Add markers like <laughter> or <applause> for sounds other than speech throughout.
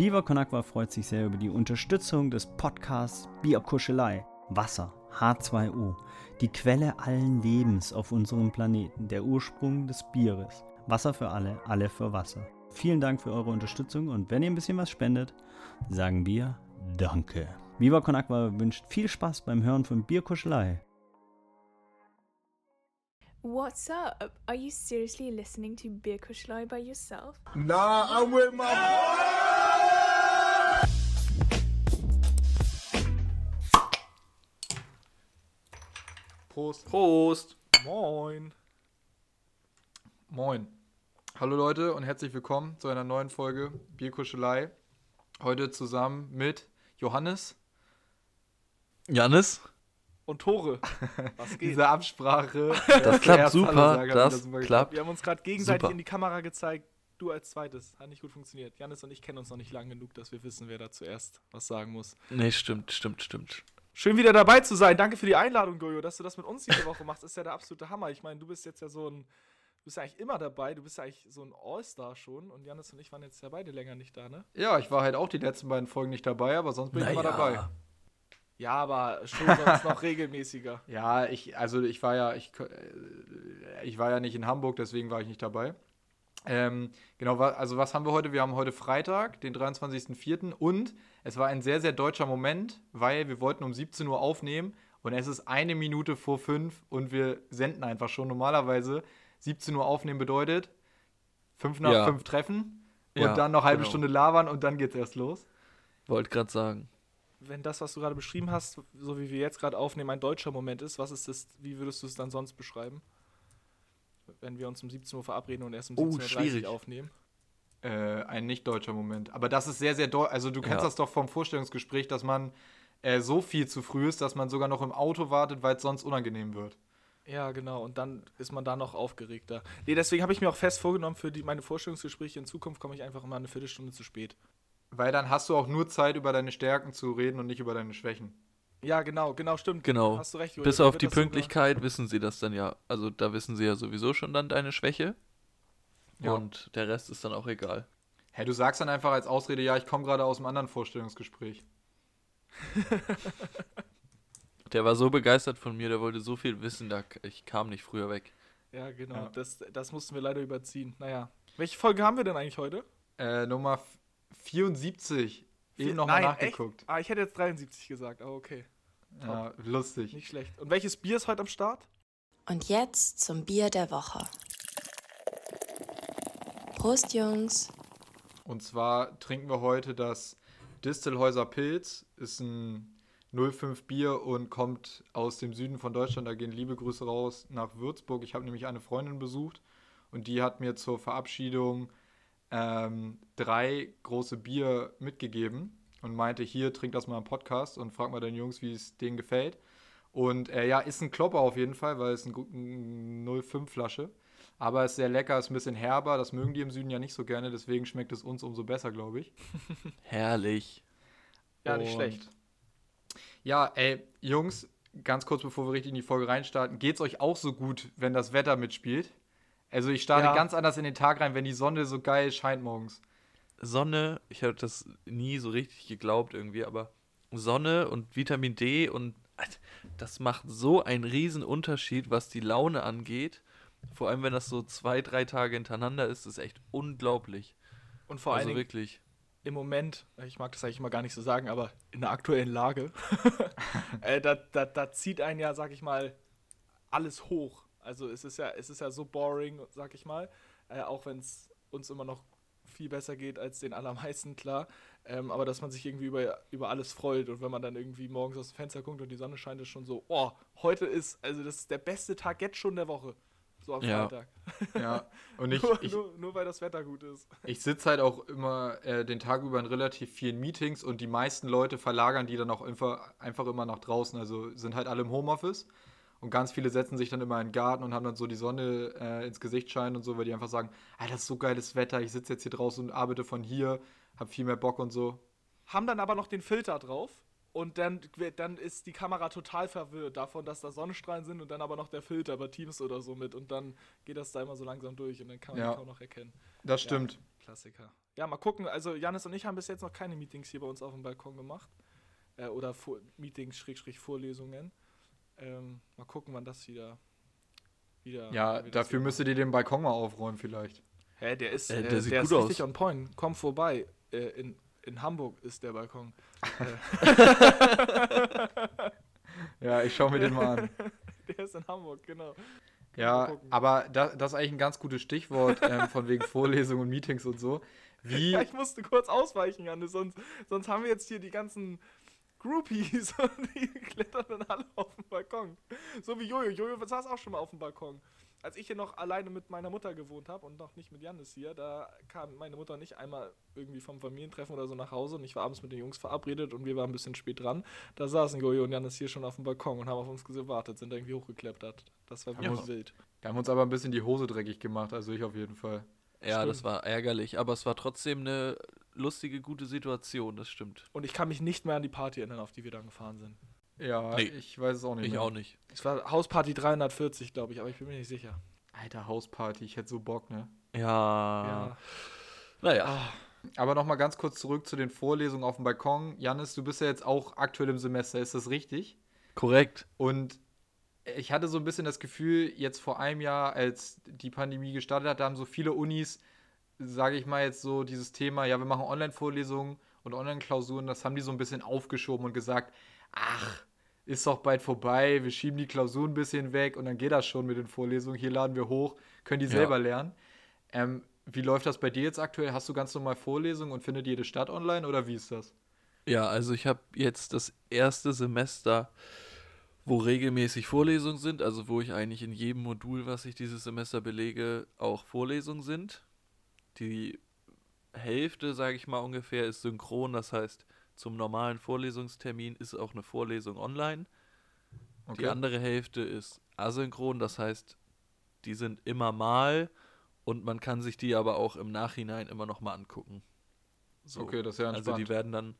Viva Con Agua freut sich sehr über die Unterstützung des Podcasts Bierkuschelei. Wasser, H2O, die Quelle allen Lebens auf unserem Planeten, der Ursprung des Bieres. Wasser für alle, alle für Wasser. Vielen Dank für eure Unterstützung und wenn ihr ein bisschen was spendet, sagen wir Danke. Viva Con Agua wünscht viel Spaß beim Hören von Bierkuschelei. What's up? Are you seriously listening to Beer Kuschlei by yourself? Nah, I'm with my. Prost. Prost! Moin. Moin. Hallo Leute und herzlich willkommen zu einer neuen Folge Bierkuschelei. Heute zusammen mit Johannes. Jannis, und Tore. Was <laughs> geht? Diese Absprache. <laughs> das klappt super. Das super geklappt. klappt. Wir haben uns gerade gegenseitig Super. in die Kamera gezeigt. Du als zweites. Hat nicht gut funktioniert. Janis und ich kennen uns noch nicht lang genug, dass wir wissen, wer da zuerst was sagen muss. Nee, stimmt, stimmt, stimmt. Schön wieder dabei zu sein. Danke für die Einladung, Gojo, dass du das mit uns diese Woche machst. Ist ja der absolute Hammer. Ich meine, du bist jetzt ja so ein. Du bist ja eigentlich immer dabei. Du bist ja eigentlich so ein All-Star schon. Und Janis und ich waren jetzt ja beide länger nicht da, ne? Ja, ich war halt auch die letzten beiden Folgen nicht dabei, aber sonst bin ich immer dabei. Ja, aber schon sonst noch <laughs> regelmäßiger. Ja, ich, also ich war ja, ich, äh, ich war ja nicht in Hamburg, deswegen war ich nicht dabei. Ähm, genau, also was haben wir heute? Wir haben heute Freitag, den 23.04. und es war ein sehr, sehr deutscher Moment, weil wir wollten um 17 Uhr aufnehmen und es ist eine Minute vor fünf und wir senden einfach schon. Normalerweise 17 Uhr aufnehmen bedeutet fünf nach Ja. fünf treffen und Ja, dann noch halbe genau. Stunde labern und dann geht's erst los. Wollte gerade sagen. Wenn das, was du gerade beschrieben hast, so wie wir jetzt gerade aufnehmen, ein deutscher Moment ist, was ist das, wie würdest du es dann sonst beschreiben? Wenn wir uns um 17 Uhr verabreden und erst um Oh, 17.30 Uhr schwierig. aufnehmen. äh, ein nicht deutscher Moment. Aber das ist sehr, sehr deutsch. Also du kennst Ja. das doch vom Vorstellungsgespräch, dass man äh, so viel zu früh ist, dass man sogar noch im Auto wartet, weil es sonst unangenehm wird. Ja, genau. Und dann ist man da noch aufgeregter. Nee, deswegen habe ich mir auch fest vorgenommen, für die, meine Vorstellungsgespräche in Zukunft komme ich einfach immer eine Viertelstunde zu spät. Weil dann hast du auch nur Zeit, über deine Stärken zu reden und nicht über deine Schwächen. Ja, genau, genau, stimmt. Genau. Hast du recht. Bis auf die das sogar- Pünktlichkeit wissen sie das dann ja. Also da wissen sie ja sowieso schon dann deine Schwäche. Ja. Und der Rest ist dann auch egal. Hä, du sagst dann einfach als Ausrede, ja, ich komme gerade aus einem anderen Vorstellungsgespräch. <laughs> Der war so begeistert von mir, der wollte so viel wissen, da ich kam nicht früher weg. Ja, genau. Ja. Das, das mussten wir leider überziehen. Naja. Welche Folge haben wir denn eigentlich heute? Äh, Nummer f- 74. Eben nochmal Nein, nachgeguckt. Echt? Ah, ich hätte jetzt 73 gesagt, aber okay. Ja, lustig. Nicht schlecht. Und welches Bier ist heute am Start? Und jetzt zum Bier der Woche. Prost, Jungs. Und zwar trinken wir heute das Distelhäuser Pilz. Ist ein 05 Bier und kommt aus dem Süden von Deutschland. Da gehen liebe Grüße raus nach Würzburg. Ich habe nämlich eine Freundin besucht und die hat mir zur Verabschiedung ähm, drei große Bier mitgegeben und meinte, hier, trink das mal im Podcast und frag mal deine Jungs, wie es denen gefällt. Und äh, ja, ist ein Klopper auf jeden Fall, weil es ein, gut- ein 05-Flasche. Aber ist sehr lecker, ist ein bisschen herber. Das mögen die im Süden ja nicht so gerne, deswegen schmeckt es uns umso besser, glaube ich. <laughs> Herrlich. Ja, nicht Und- schlecht. Ja, ey, Jungs, ganz kurz bevor wir richtig in die Folge reinstarten, geht's euch auch so gut, wenn das Wetter mitspielt? Also ich starte Ja. ganz anders in den Tag rein, wenn die Sonne so geil scheint morgens. Sonne, ich habe das nie so richtig geglaubt irgendwie, aber Sonne und Vitamin D und das macht so einen riesen Unterschied, was die Laune angeht. Vor allem, wenn das so zwei, drei Tage hintereinander ist, ist echt unglaublich. Und vor also allen Dingen wirklich. im Moment, ich mag das eigentlich immer gar nicht so sagen, aber in der aktuellen Lage, <laughs> äh, da, da, da zieht einen ja, sag ich mal, alles hoch. Also es ist ja, es ist ja so boring, sag ich mal, äh, auch wenn es uns immer noch viel besser geht als den allermeisten, klar. Ähm, aber dass man sich irgendwie über, über alles freut und wenn man dann irgendwie morgens aus dem Fenster guckt und die Sonne scheint, ist schon so, oh, heute ist, also das ist der beste Tag jetzt schon der Woche. So am Ja. Freitag. Ja, <laughs> und ich, nur, ich, nur, nur weil das Wetter gut ist. ich sitze halt auch immer äh, den Tag über in relativ vielen Meetings und die meisten Leute verlagern die dann auch einfach, einfach immer nach draußen. Also sind halt alle im Homeoffice und ganz viele setzen sich dann immer in den Garten und haben dann so die Sonne äh, ins Gesicht scheinen und so, weil die einfach sagen, ah, das ist so geiles Wetter, ich sitze jetzt hier draußen und arbeite von hier, hab viel mehr Bock und so. haben dann aber noch den Filter drauf und dann, dann ist die Kamera total verwirrt davon, dass da Sonnenstrahlen sind und dann aber noch der Filter bei Teams oder so mit und dann geht das da immer so langsam durch und dann kann man Ja. die kaum noch erkennen. Das stimmt. Klassiker. Ja, mal gucken. Also Janis und ich haben bis jetzt noch keine Meetings hier bei uns auf dem Balkon gemacht. Äh, oder Vor Meetings, Schrägstrich Vorlesungen. Ähm, mal gucken, wann das wieder. wieder Ja, das dafür müsstet ihr den Balkon mal aufräumen vielleicht. Hä, der ist, Äh, äh, der sieht der gut ist richtig aus. on point. Komm vorbei. Äh, in, in Hamburg ist der Balkon. <laughs> Ja, ich schaue mir den mal an. <laughs> Der ist in Hamburg, genau. Ja, aber da, das ist eigentlich ein ganz gutes Stichwort ähm, von wegen Vorlesungen und Meetings und so. Wie, <laughs> Ja, ich musste kurz ausweichen, Janne, sonst, sonst haben wir jetzt hier die ganzen Groupies <laughs> und die klettern dann alle auf den Balkon. So wie Jojo. Jojo saß auch schon mal auf dem Balkon. Als ich hier noch alleine mit meiner Mutter gewohnt habe und noch nicht mit Janis hier, da kam meine Mutter nicht einmal irgendwie vom Familientreffen oder so nach Hause und ich war abends mit den Jungs verabredet und wir waren ein bisschen spät dran. Da saßen Jojo und Janis hier schon auf dem Balkon und haben auf uns gewartet, sind irgendwie hochgeklettert. Das war wirklich Ja. wild. wir haben uns aber ein bisschen die Hose dreckig gemacht, also ich auf jeden Fall. Ja, Stimmt. das war ärgerlich, aber es war trotzdem eine lustige, gute Situation, das stimmt. Und ich kann mich nicht mehr an die Party erinnern, auf die wir dann gefahren sind. Ja, Nee. ich weiß es auch nicht Ich mehr. auch nicht. Es war Hausparty 340, glaube ich, aber ich bin mir nicht sicher. Alter, Hausparty, ich hätte so Bock, ne? Ja. Ja. Naja. Ah, Aber nochmal ganz kurz zurück zu den Vorlesungen auf dem Balkon. Janis, du bist ja jetzt auch aktuell im Semester, ist das richtig? Korrekt. Und ich hatte so ein bisschen das Gefühl, jetzt vor einem Jahr, als die Pandemie gestartet hat, da haben so viele Unis, sage ich mal jetzt so, dieses Thema, ja, wir machen Online-Vorlesungen und Online-Klausuren, das haben die so ein bisschen aufgeschoben und gesagt, ach, ist doch bald vorbei, wir schieben die Klausuren ein bisschen weg und dann geht das schon mit den Vorlesungen. Hier laden wir hoch, können die Ja. selber lernen. Ähm, wie läuft das bei dir jetzt aktuell? Hast du ganz normal Vorlesungen und findet jede statt online oder wie ist das? Ja, also ich habe jetzt das erste Semester, wo regelmäßig Vorlesungen sind, also wo ich eigentlich in jedem Modul, was ich dieses Semester belege, auch Vorlesungen sind. Die Hälfte, sage ich mal ungefähr, ist synchron, das heißt, zum normalen Vorlesungstermin ist auch eine Vorlesung online. Die andere Hälfte ist asynchron, das heißt, die sind immer mal und man kann sich die aber auch im Nachhinein immer noch mal angucken. So. Okay, das ist ja Also entspannt. die werden dann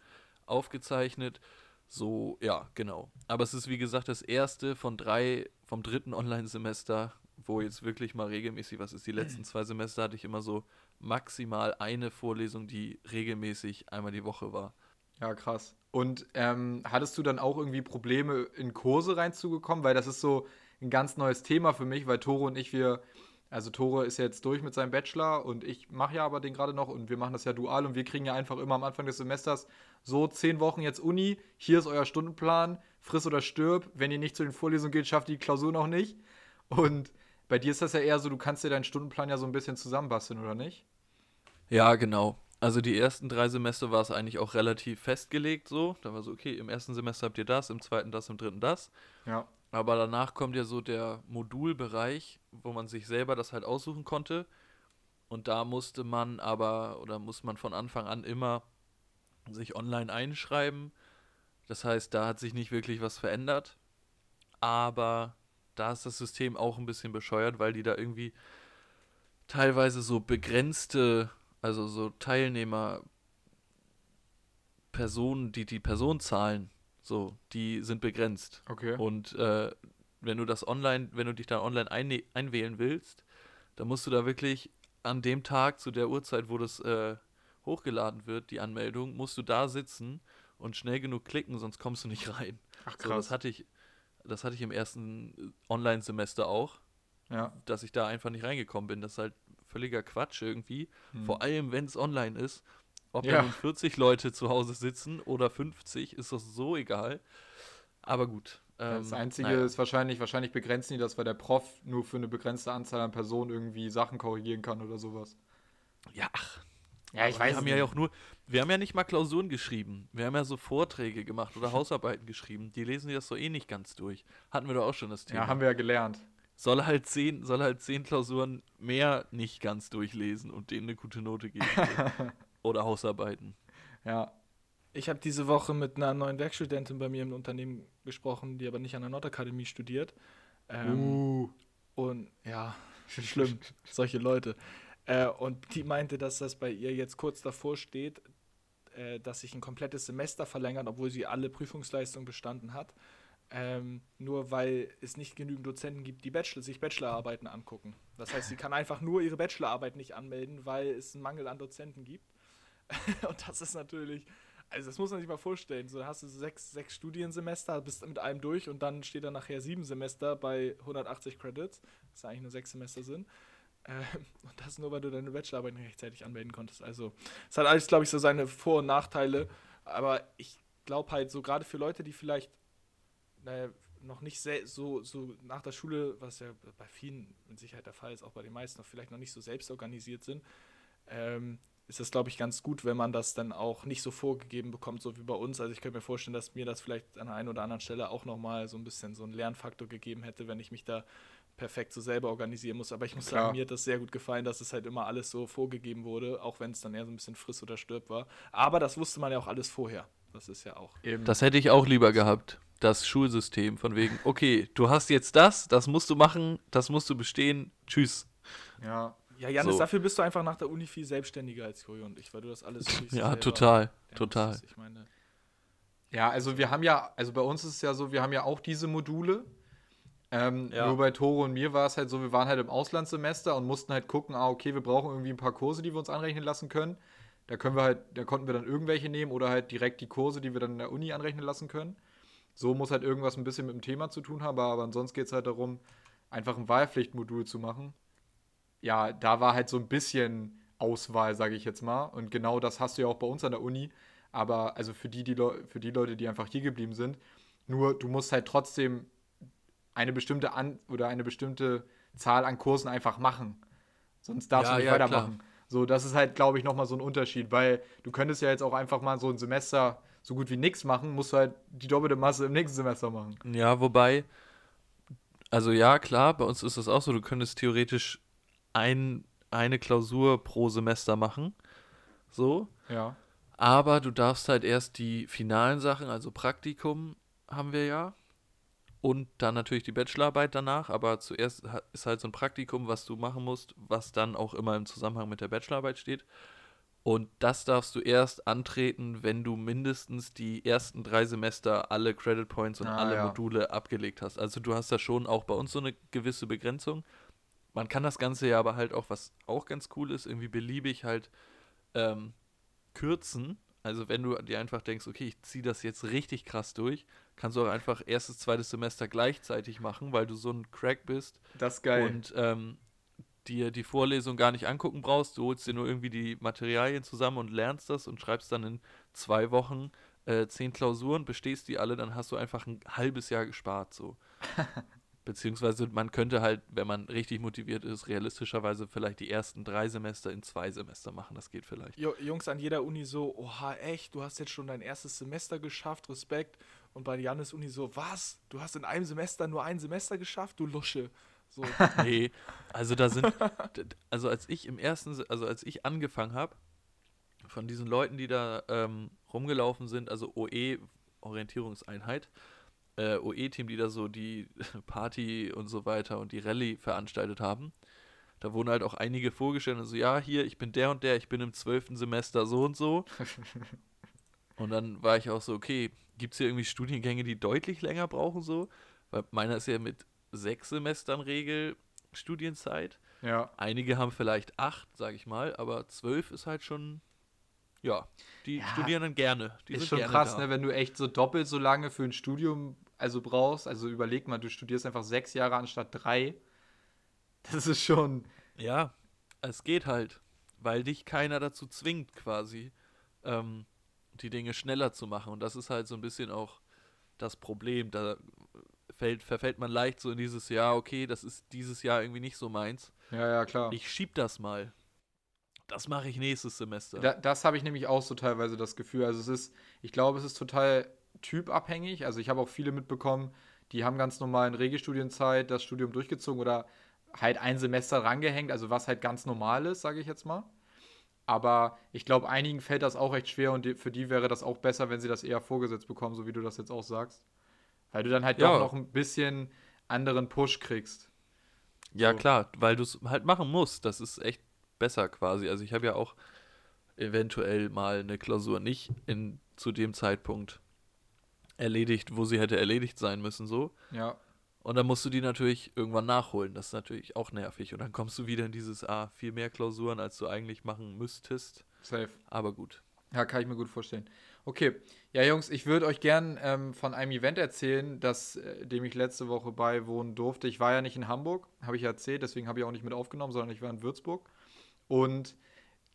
aufgezeichnet. So, ja, genau. Aber es ist wie gesagt das erste von drei, vom dritten Online-Semester, wo jetzt wirklich mal regelmäßig was ist. Die letzten zwei Semester hatte ich immer so maximal eine Vorlesung, die regelmäßig einmal die Woche war. Ja, krass. Und ähm, hattest du dann auch irgendwie Probleme, in Kurse reinzugekommen? Weil das ist so ein ganz neues Thema für mich, weil Tore und ich, wir, also Tore ist jetzt durch mit seinem Bachelor und ich mache ja aber den gerade noch und wir machen das ja dual und wir kriegen ja einfach immer am Anfang des Semesters so zehn Wochen jetzt Uni, hier ist euer Stundenplan, friss oder stirb. Wenn ihr nicht zu den Vorlesungen geht, schafft die Klausur noch nicht. Und bei dir ist das ja eher so, du kannst dir deinen Stundenplan ja so ein bisschen zusammenbasteln, oder nicht? Ja, genau. Also die ersten drei Semester war es eigentlich auch relativ festgelegt so. Da war so, okay, im ersten Semester habt ihr das, im zweiten das, im dritten das. Ja. Aber danach kommt ja so der Modulbereich, wo man sich selber das halt aussuchen konnte. Und da musste man aber, oder muss man von Anfang an immer sich online einschreiben. Das heißt, da hat sich nicht wirklich was verändert. Aber da ist das System auch ein bisschen bescheuert, weil die da irgendwie teilweise so begrenzte, also so Teilnehmer, Personen, die die Personenzahlen, so, die sind begrenzt. Okay. Und äh, wenn du das online, wenn du dich da online einne- einwählen willst, dann musst du da wirklich an dem Tag zu der Uhrzeit, wo das äh, hochgeladen wird, die Anmeldung, musst du da sitzen und schnell genug klicken, sonst kommst du nicht rein. Ach So, das hatte ich, das hatte ich im ersten äh, Online-Semester auch, ja. dass ich da einfach nicht reingekommen bin. Das ist halt völliger Quatsch irgendwie. Hm. Vor allem, wenn es online ist. Ob Ja. da nun 40 Leute zu Hause sitzen oder 50, ist das so egal. Aber gut. Das ähm, Einzige naja. ist wahrscheinlich, wahrscheinlich begrenzen die das, weil der Prof nur für eine begrenzte Anzahl an Personen irgendwie Sachen korrigieren kann oder sowas. Ja, ach. Ja, aber wir haben ja auch nur, wir haben ja nicht mal Klausuren geschrieben. Wir haben ja so Vorträge gemacht oder <laughs> Hausarbeiten geschrieben. Die lesen das so eh nicht ganz durch. Hatten wir doch auch schon das Thema. Ja, haben wir ja gelernt. soll halt zehn, soll halt zehn Klausuren mehr nicht ganz durchlesen und denen eine gute Note geben. <laughs> Oder Hausarbeiten. Ja. Ich habe diese Woche mit einer neuen Werkstudentin bei mir im Unternehmen gesprochen, die aber nicht an der Nordakademie studiert. Ähm, Uh. Und ja, <laughs> schlimm, solche Leute. Äh, und die meinte, dass das bei ihr jetzt kurz davor steht, äh, dass sich ein komplettes Semester verlängert, obwohl sie alle Prüfungsleistungen bestanden hat. Ähm, nur weil es nicht genügend Dozenten gibt, die Bachelor, sich Bachelorarbeiten angucken. Das heißt, sie kann einfach nur ihre Bachelorarbeit nicht anmelden, weil es einen Mangel an Dozenten gibt. <laughs> und das ist natürlich, also das muss man sich mal vorstellen. So hast du sechs, sechs Studiensemester, bist mit einem durch und dann steht da nachher sieben Semester bei 180 Credits, was eigentlich nur sechs Semester sind. Ähm, <laughs> und das nur, weil du deine Bachelorarbeit nicht rechtzeitig anmelden konntest. Also, es hat alles, glaube ich, so seine Vor- und Nachteile. Aber ich glaube halt, so gerade für Leute, die vielleicht naja, noch nicht so, so nach der Schule, was ja bei vielen mit Sicherheit der Fall ist, auch bei den meisten noch vielleicht noch nicht so selbst organisiert sind, ähm, ist das, glaube ich, ganz gut, wenn man das dann auch nicht so vorgegeben bekommt, so wie bei uns. Also ich könnte mir vorstellen, dass mir das vielleicht an der einen oder anderen Stelle auch nochmal so ein bisschen so einen Lernfaktor gegeben hätte, wenn ich mich da perfekt so selber organisieren muss. Aber ich muss Klar. sagen, mir hat das sehr gut gefallen, dass es halt immer alles so vorgegeben wurde, auch wenn es dann eher so ein bisschen friss oder stirb war. Aber das wusste man ja auch alles vorher. Das ist ja auch. Eben. Das hätte ich auch lieber gehabt, das Schulsystem, von wegen, okay, du hast jetzt das, das musst du machen, das musst du bestehen, tschüss. Ja, ja, Janis, so. dafür bist du einfach nach der Uni viel selbstständiger als Jojo und ich, weil du das alles Ja, total, total. Ich meine, ja, also wir haben ja, also bei uns ist es ja so, wir haben ja auch diese Module. Ähm, ja. Nur bei Toro und mir war es halt so, wir waren halt im Auslandssemester und mussten halt gucken, ah, okay, wir brauchen irgendwie ein paar Kurse, die wir uns anrechnen lassen können. Da können wir halt, da konnten wir dann irgendwelche nehmen oder halt direkt die Kurse, die wir dann in der Uni anrechnen lassen können. So muss halt irgendwas ein bisschen mit dem Thema zu tun haben, aber ansonsten geht es halt darum, einfach ein Wahlpflichtmodul zu machen ja, da war halt so ein bisschen Auswahl, sage ich jetzt mal. Und genau das hast du ja auch bei uns an der Uni. Aber also für die, die für die Leute, die einfach hier geblieben sind, nur du musst halt trotzdem eine bestimmte an oder eine bestimmte Zahl an Kursen einfach machen. Sonst darfst ja, du nicht ja, weitermachen. Klar. So, das ist halt, glaube ich, nochmal so ein Unterschied, weil du könntest ja jetzt auch einfach mal so ein Semester so gut wie nichts machen, musst du halt die doppelte Masse im nächsten Semester machen. Ja, wobei, also ja, klar, bei uns ist das auch so, du könntest theoretisch ein, eine Klausur pro Semester machen. So. Ja. Aber du darfst halt erst die finalen Sachen, also Praktikum haben wir ja. Und dann natürlich die Bachelorarbeit danach. Aber zuerst ist halt so ein Praktikum, was du machen musst, was dann auch immer im Zusammenhang mit der Bachelorarbeit steht. Und das darfst du erst antreten, wenn du mindestens die ersten drei Semester alle Credit Points und ah, alle ja. Module abgelegt hast. Also du hast da schon auch bei uns so eine gewisse Begrenzung man kann das Ganze ja aber halt auch, was auch ganz cool ist, irgendwie beliebig halt ähm, kürzen. Also wenn du dir einfach denkst, okay, ich ziehe das jetzt richtig krass durch, kannst du auch einfach erstes, zweites Semester gleichzeitig machen, weil du so ein Crack bist. Das ist geil. Und ähm, dir die Vorlesung gar nicht angucken brauchst. Du holst dir nur irgendwie die Materialien zusammen und lernst das und schreibst dann in zwei Wochen äh, zehn Klausuren, bestehst die alle, dann hast du einfach ein halbes Jahr gespart. So. <laughs> Beziehungsweise man könnte halt, wenn man richtig motiviert ist, realistischerweise vielleicht die ersten drei Semester in zwei Semester machen. Das geht vielleicht. Jungs an jeder Uni so, oha, echt, du hast jetzt schon dein erstes Semester geschafft, Respekt. Und bei Janis Uni so, was? Du hast in einem Semester nur ein Semester geschafft, du Lusche. So. <laughs> nee, also da sind, <laughs> also als ich im ersten, also als ich angefangen habe, von diesen Leuten, die da ähm, rumgelaufen sind, also OE, Orientierungseinheit, äh, OE-Team, die da so die <laughs> Party und so weiter und die Rallye veranstaltet haben. Da wurden halt auch einige vorgestellt und so, ja, hier, ich bin der und der, ich bin im zwölften Semester so und so. und dann war ich auch so, okay, gibt es hier irgendwie Studiengänge, die deutlich länger brauchen so? Weil meiner ist ja mit sechs Semestern Regel Studienzeit. Ja. Einige haben vielleicht acht, sag ich mal, aber zwölf ist halt schon ja, die ja, studieren dann gerne. Die ist schon krass, da. ne, wenn du echt so doppelt so lange für ein Studium also brauchst. Also überleg mal, du studierst einfach sechs Jahre anstatt drei. Das ist schon. Ja, es geht halt, weil dich keiner dazu zwingt, quasi ähm, die Dinge schneller zu machen. Und das ist halt so ein bisschen auch das Problem. Da fällt, verfällt man leicht so in dieses Jahr, okay, das ist dieses Jahr irgendwie nicht so meins. Ja, ja, klar. Ich schieb das mal. Das mache ich nächstes Semester. Da, das habe ich nämlich auch so teilweise das Gefühl. Also es ist, ich glaube, es ist total typabhängig. Also ich habe auch viele mitbekommen, die haben ganz normal in Regelstudienzeit das Studium durchgezogen oder halt ein Semester rangehängt, also was halt ganz normal ist, sage ich jetzt mal. Aber ich glaube, einigen fällt das auch recht schwer und für die wäre das auch besser, wenn sie das eher vorgesetzt bekommen, so wie du das jetzt auch sagst. Weil du dann halt ja. doch noch ein bisschen anderen Push kriegst. Ja, so. klar, weil du es halt machen musst. Das ist echt besser quasi. Also ich habe ja auch eventuell mal eine Klausur nicht in, zu dem Zeitpunkt erledigt, wo sie hätte erledigt sein müssen, so. Ja. Und dann musst du die natürlich irgendwann nachholen. Das ist natürlich auch nervig. Und dann kommst du wieder in dieses, ah, viel mehr Klausuren, als du eigentlich machen müsstest. Safe. Aber gut. Ja, kann ich mir gut vorstellen. Okay, ja Jungs, ich würde euch gern ähm, von einem Event erzählen, das, äh, dem ich letzte Woche beiwohnen durfte. Ich war ja nicht in Hamburg, habe ich ja erzählt, deswegen habe ich auch nicht mit aufgenommen, sondern ich war in Würzburg. Und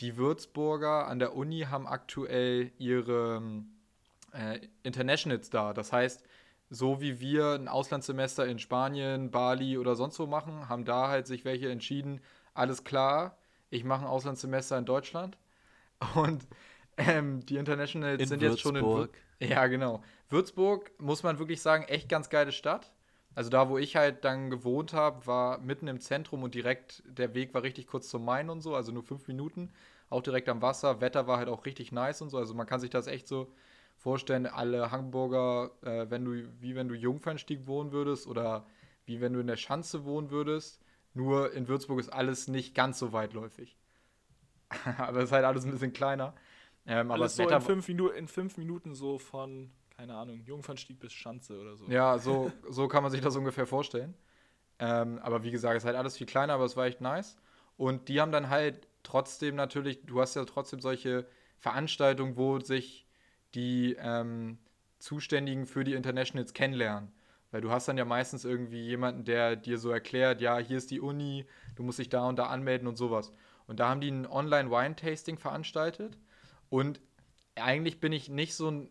die Würzburger an der Uni haben aktuell ihre äh, Internationals da. Das heißt, so wie wir ein Auslandssemester in Spanien, Bali oder sonst wo machen, haben da halt sich welche entschieden, alles klar, ich mache ein Auslandssemester in Deutschland. <laughs> Und ähm, die Internationals In sind jetzt schon in Würzburg. Wür Ja, genau. Würzburg, muss man wirklich sagen, echt ganz geile Stadt. Also da, wo ich halt dann gewohnt habe, war mitten im Zentrum und direkt, der Weg war richtig kurz zum Main und so, also nur fünf Minuten. Auch direkt am Wasser. Wetter war halt auch richtig nice und so. Also man kann sich das echt so vorstellen, alle Hamburger, äh, wenn du, wie wenn du Jungfernstieg wohnen würdest oder wie wenn du in der Schanze wohnen würdest. Nur in Würzburg ist alles nicht ganz so weitläufig. <laughs> aber es ist halt alles ein bisschen kleiner. Ähm, aber das so Wetter in fünf, Minu in fünf Minuten so von, keine Ahnung, Jungfernstieg bis Schanze oder so. Ja, so, so kann man sich das ungefähr vorstellen. Ähm, aber wie gesagt, es ist halt alles viel kleiner, aber es war echt nice. Und die haben dann halt trotzdem natürlich, du hast ja trotzdem solche Veranstaltungen, wo sich die ähm, Zuständigen für die Internationals kennenlernen. Weil du hast dann ja meistens irgendwie jemanden, der dir so erklärt, ja, hier ist die Uni, du musst dich da und da anmelden und sowas. Und da haben die ein Online-Wine-Tasting veranstaltet. Und eigentlich bin ich nicht so ein.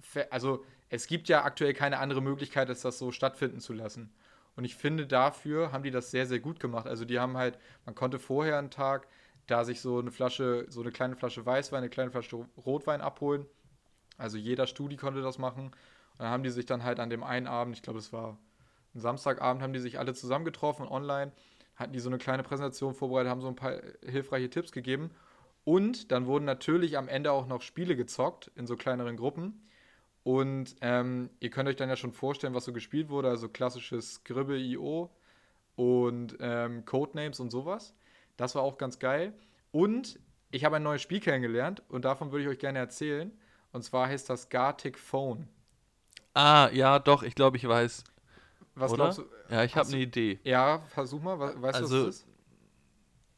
Fe- Also, es gibt ja aktuell keine andere Möglichkeit, als das so stattfinden zu lassen. Und ich finde, dafür haben die das sehr, sehr gut gemacht. Also, die haben halt, man konnte vorher einen Tag da sich so eine Flasche, so eine kleine Flasche Weißwein, eine kleine Flasche Rotwein abholen. Also, jeder Studi konnte das machen. Und dann haben die sich dann halt an dem einen Abend, ich glaube, es war ein Samstagabend, haben die sich alle zusammengetroffen online, hatten die so eine kleine Präsentation vorbereitet, haben so ein paar hilfreiche Tipps gegeben. Und dann wurden natürlich am Ende auch noch Spiele gezockt in so kleineren Gruppen. Und ähm, ihr könnt euch dann ja schon vorstellen, was so gespielt wurde. Also klassisches Scribble.io und ähm, Codenames und sowas. Das war auch ganz geil. Und ich habe ein neues Spiel kennengelernt und davon würde ich euch gerne erzählen. Und zwar heißt das Gartic Phone. Ah, ja, doch, ich glaube, ich weiß. Was Oder? glaubst du? Ja, ich habe du- eine Idee. Ja, versuch mal. we- Weißt du, Also, was das ist?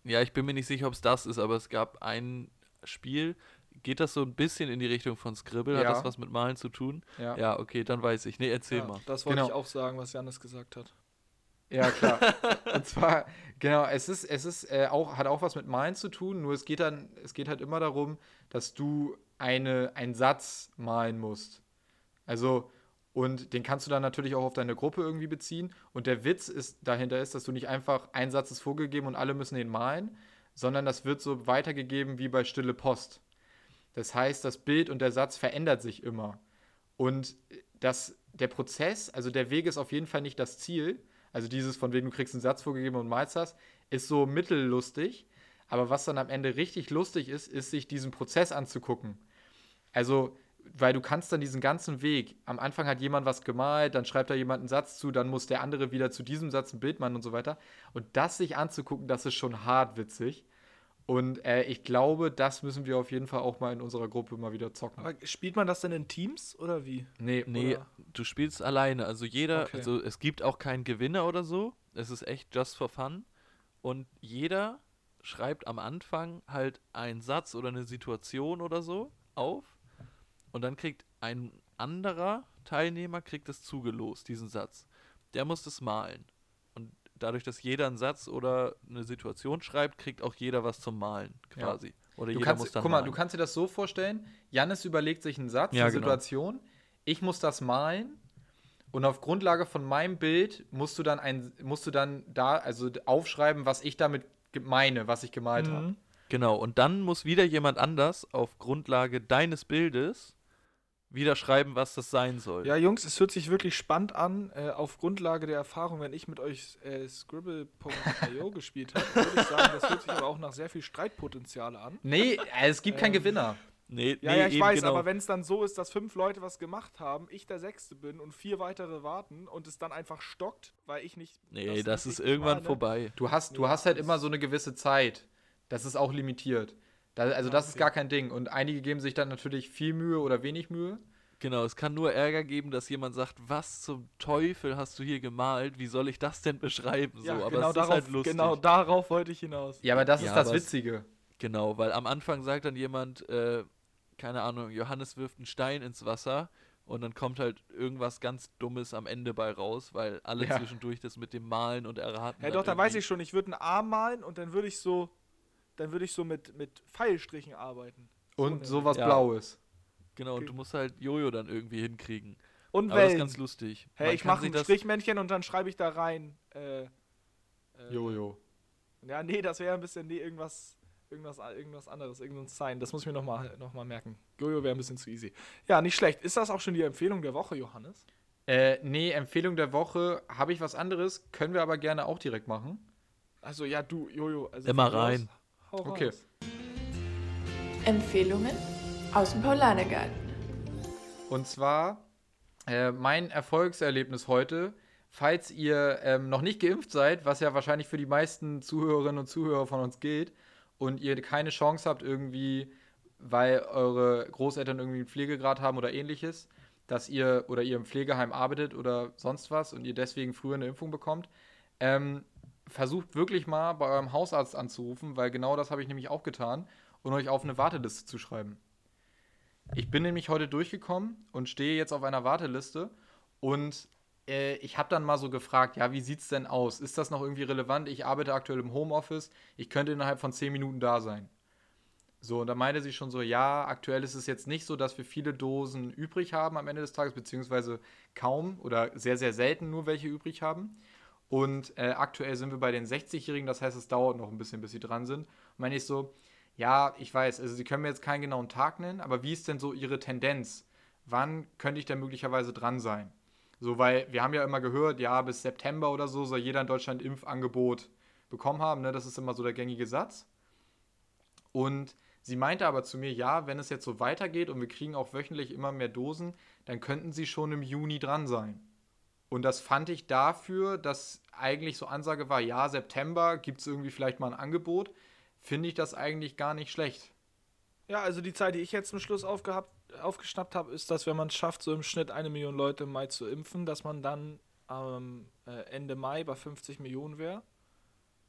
Ja, ich bin mir nicht sicher, ob es das ist, aber es gab ein Spiel. Geht das so ein bisschen in die Richtung von Scribble? Hat Ja. das was mit Malen zu tun? Ja. Ja, okay, dann weiß ich. Nee, erzähl Ja, mal. das wollte Genau. ich auch sagen, was Janis gesagt hat. Ja, klar. <laughs> und zwar, genau, es ist, es ist äh, auch, hat auch was mit Malen zu tun, nur es geht dann, es geht halt immer darum, dass du eine, einen Satz malen musst. Also, und den kannst du dann natürlich auch auf deine Gruppe irgendwie beziehen. Und der Witz ist, dahinter ist, dass du nicht einfach ein Satz ist vorgegeben und alle müssen den malen, sondern das wird so weitergegeben wie bei Stille Post. Das heißt, das Bild und der Satz verändert sich immer. Und das, der Prozess, also der Weg ist auf jeden Fall nicht das Ziel. Also dieses von wegen, du kriegst einen Satz vorgegeben und malst das, ist so mittellustig. Aber was dann am Ende richtig lustig ist, ist sich diesen Prozess anzugucken. Also, weil du kannst dann diesen ganzen Weg, am Anfang hat jemand was gemalt, dann schreibt da jemand einen Satz zu, dann muss der andere wieder zu diesem Satz ein Bild machen und so weiter. Und das sich anzugucken, das ist schon hart witzig. Und äh, ich glaube, das müssen wir auf jeden Fall auch mal in unserer Gruppe mal wieder zocken. Aber spielt man das denn in Teams oder wie? nee, Nee, Oder? du spielst alleine. Also jeder, Okay. also es gibt auch keinen Gewinner oder so. Es ist echt just for fun. Und jeder schreibt am Anfang halt einen Satz oder eine Situation oder so auf. Und dann kriegt ein anderer Teilnehmer kriegt es zugelost, diesen Satz. Der muss das malen. Und dadurch, dass jeder einen Satz oder eine Situation schreibt, kriegt auch jeder was zum Malen Ja. quasi. Oder Du jeder kannst, muss dann guck mal, malen. du kannst dir das so vorstellen, Jannis überlegt sich einen Satz, Ja, eine genau. Situation, ich muss das malen und auf Grundlage von meinem Bild musst du dann ein, musst du dann da, also aufschreiben, was ich damit meine, was ich gemalt habe. Genau, und dann muss wieder jemand anders auf Grundlage deines Bildes wieder schreiben, was das sein soll. Ja, Jungs, es hört sich wirklich spannend an. Äh, auf Grundlage der Erfahrung, wenn ich mit euch äh, Scribble.io <laughs> gespielt habe, würde ich sagen, das hört sich aber auch nach sehr viel Streitpotenzial an. Nee, äh, es gibt keinen Ähm, Gewinner. Nee, Ja, nee, ja, ich weiß, genau. aber wenn es dann so ist, dass fünf Leute was gemacht haben, ich der Sechste bin und vier weitere warten und es dann einfach stockt, weil ich nicht. Nee, das, nicht ist irgendwann male. vorbei. Du hast, du Ja, hast halt das- immer so eine gewisse Zeit. Das ist auch limitiert. Da, also Ah, das ist okay. gar kein Ding. Und einige geben sich dann natürlich viel Mühe oder wenig Mühe. Genau, es kann nur Ärger geben, dass jemand sagt, was zum Teufel hast du hier gemalt? Wie soll ich das denn beschreiben? So, Ja, aber genau, es darauf, ist halt lustig. genau darauf wollte ich hinaus. Ja, aber das Ja, ist das Witzige. Genau, weil am Anfang sagt dann jemand, äh, keine Ahnung, Johannes wirft einen Stein ins Wasser und dann kommt halt irgendwas ganz Dummes am Ende bei raus, weil alle Ja. zwischendurch das mit dem Malen und Erraten. Ja, dann doch, da weiß ich schon. Ich würde einen Arm malen und dann würde ich so, dann würde ich so mit, mit Pfeilstrichen arbeiten. Und ne. sowas Ja. Blaues. Genau, und du musst halt Jojo dann irgendwie hinkriegen. Und Aber das ist ganz lustig. Hey, Man ich mache ein Strichmännchen und dann schreibe ich da rein. Äh, äh, Jojo. Ja, nee, das wäre ein bisschen nee, irgendwas, irgendwas, irgendwas anderes, irgendein Sign. Das muss ich mir nochmal noch mal merken. Jojo wäre ein bisschen zu easy. Ja, nicht schlecht. Ist das auch schon die Empfehlung der Woche, Johannes? Äh, nee, Empfehlung der Woche habe ich was anderes, können wir aber gerne auch direkt machen. Also ja, du, Jojo. Also Immer rein. Hau raus. Okay. Empfehlungen aus dem Paulanergarten. Und zwar äh, mein Erfolgserlebnis heute, falls ihr ähm, noch nicht geimpft seid, was ja wahrscheinlich für die meisten Zuhörerinnen und Zuhörer von uns gilt, und ihr keine Chance habt irgendwie, weil eure Großeltern irgendwie einen Pflegegrad haben oder ähnliches, dass ihr oder ihr im Pflegeheim arbeitet oder sonst was und ihr deswegen früher eine Impfung bekommt, ähm, versucht wirklich mal bei eurem Hausarzt anzurufen, weil genau das habe ich nämlich auch getan und euch auf eine Warteliste zu schreiben. Ich bin nämlich heute durchgekommen und stehe jetzt auf einer Warteliste und äh, ich habe dann mal so gefragt, ja, wie sieht's denn aus? Ist das noch irgendwie relevant? Ich arbeite aktuell im Homeoffice, ich könnte innerhalb von 10 Minuten da sein. So, und da meinte sie schon so, ja, aktuell ist es jetzt nicht so, dass wir viele Dosen übrig haben am Ende des Tages, beziehungsweise kaum oder sehr, sehr selten nur welche übrig haben. Und äh, aktuell sind wir bei den 60-Jährigen, das heißt, es dauert noch ein bisschen, bis sie dran sind. Meine ich so, ja, ich weiß, also Sie können mir jetzt keinen genauen Tag nennen, aber wie ist denn so Ihre Tendenz? Wann könnte ich denn möglicherweise dran sein? So, weil wir haben ja immer gehört, ja, bis September oder so soll jeder in Deutschland Impfangebot bekommen haben, ne? Das ist immer so der gängige Satz. Und sie meinte aber zu mir, ja, wenn es jetzt so weitergeht und wir kriegen auch wöchentlich immer mehr Dosen, dann könnten sie schon im Juni dran sein. Und das fand ich dafür, dass eigentlich so Ansage war, ja, September gibt es irgendwie vielleicht mal ein Angebot, finde ich das eigentlich gar nicht schlecht. Ja, also die Zahl, die ich jetzt zum Schluss aufgehabt, aufgeschnappt habe, ist, dass wenn man es schafft, so im Schnitt eine Million Leute im Mai zu impfen, dass man dann ähm, äh, Ende Mai bei 50 Millionen wäre.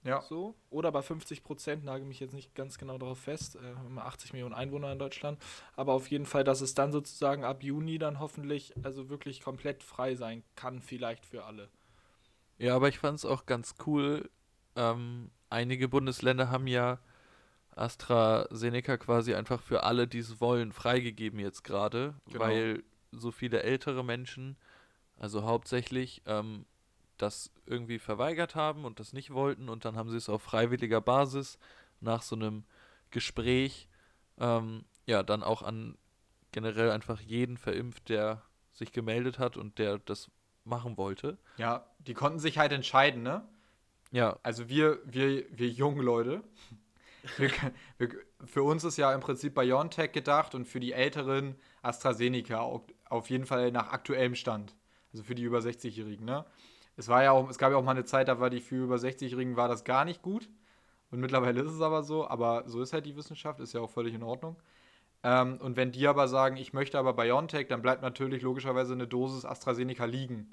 Ja. So. Oder bei 50 Prozent, nagel mich jetzt nicht ganz genau darauf fest. Äh, haben wir 80 Millionen Einwohner in Deutschland. Aber auf jeden Fall, dass es dann sozusagen ab Juni dann hoffentlich also wirklich komplett frei sein kann, vielleicht für alle. Ja, aber ich fand es auch ganz cool. Ähm, einige Bundesländer haben ja AstraZeneca quasi einfach für alle, die es wollen, freigegeben jetzt gerade, Genau. weil so viele ältere Menschen, also hauptsächlich, ähm, das irgendwie verweigert haben und das nicht wollten und dann haben sie es auf freiwilliger Basis nach so einem Gespräch ähm, ja dann auch an generell einfach jeden verimpft, der sich gemeldet hat und der das machen wollte. Ja, die konnten sich halt entscheiden, ne? Ja, Also wir, wir, wir jungen Leute, wir, wir, für uns ist ja im Prinzip BioNTech gedacht und für die Älteren AstraZeneca, au- auf jeden Fall nach aktuellem Stand. Also für die über 60-Jährigen, ne? Es ja es gab ja auch mal eine Zeit, da war die für über 60-Jährigen war das gar nicht gut. Und mittlerweile ist es aber so, aber so ist halt die Wissenschaft, ist ja auch völlig in Ordnung. Ähm, und wenn die aber sagen, ich möchte aber BioNTech, dann bleibt natürlich logischerweise eine Dosis AstraZeneca liegen.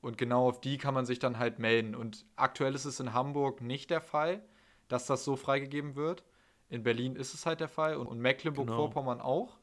Und genau auf die kann man sich dann halt melden. Und aktuell ist es in Hamburg nicht der Fall, dass das so freigegeben wird. In Berlin ist es halt der Fall und, und Mecklenburg-Vorpommern auch.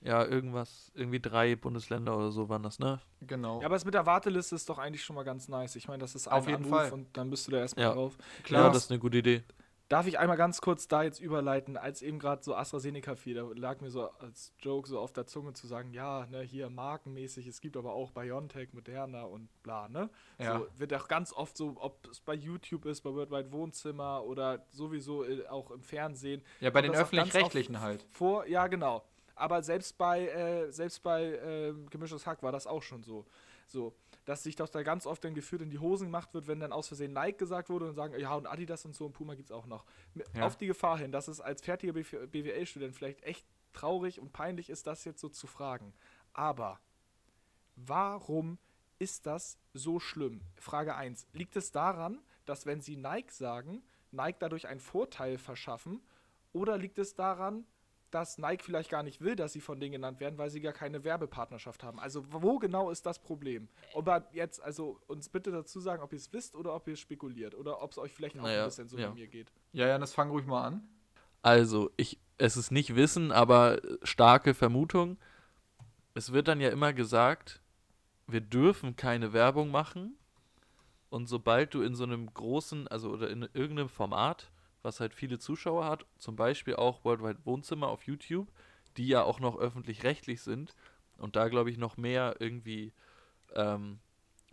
ja, irgendwas, irgendwie drei Bundesländer oder so waren das, ne? Genau. Ja, aber es mit der Warteliste ist doch eigentlich schon mal ganz nice. Ich meine, das ist ein Auf jeden Anruf Fall. und dann bist du da erstmal Ja. drauf. Klar. Ja, das ist eine gute Idee. Darf ich einmal ganz kurz da jetzt überleiten, als eben gerade so AstraZeneca fiel, da lag mir so als Joke so auf der Zunge zu sagen, ja, ne, hier markenmäßig, es gibt aber auch BioNTech, Moderna und bla, ne? Ja. So, wird auch ganz oft so, ob es bei YouTube ist, bei Worldwide Wohnzimmer oder sowieso äh, auch im Fernsehen. ja, bei den öffentlich-rechtlichen halt. Vor, ja, genau. Aber selbst bei, äh, selbst bei äh, Gemischtes Hack war das auch schon so. So, dass sich doch da ganz oft dann gefühlt in die Hosen gemacht wird, wenn dann aus Versehen Nike gesagt wurde und sagen, ja, und Adidas und so und Puma gibt's auch noch. Ja. Auf die Gefahr hin, dass es als fertiger BWL-Student vielleicht echt traurig und peinlich ist, das jetzt so zu fragen. Aber warum ist das so schlimm? Frage 1. Liegt es daran, dass wenn sie Nike sagen, Nike dadurch einen Vorteil verschaffen? Oder liegt es daran, dass Nike vielleicht gar nicht will, dass sie von denen genannt werden, weil sie gar keine Werbepartnerschaft haben. Also wo genau ist das Problem? Aber jetzt, also uns bitte dazu sagen, ob ihr es wisst oder ob ihr spekuliert oder ob es euch vielleicht auch Naja, ein bisschen so ja. wie mir geht. Ja, Janis, fang ruhig mal an. Also, ich, es ist nicht Wissen, aber starke Vermutung. Es wird dann ja immer gesagt, wir dürfen keine Werbung machen. Und sobald du in so einem großen, also oder in irgendeinem Format, was halt viele Zuschauer hat, zum Beispiel auch Worldwide Wohnzimmer auf YouTube, die ja auch noch öffentlich-rechtlich sind und da glaube ich noch mehr irgendwie ähm,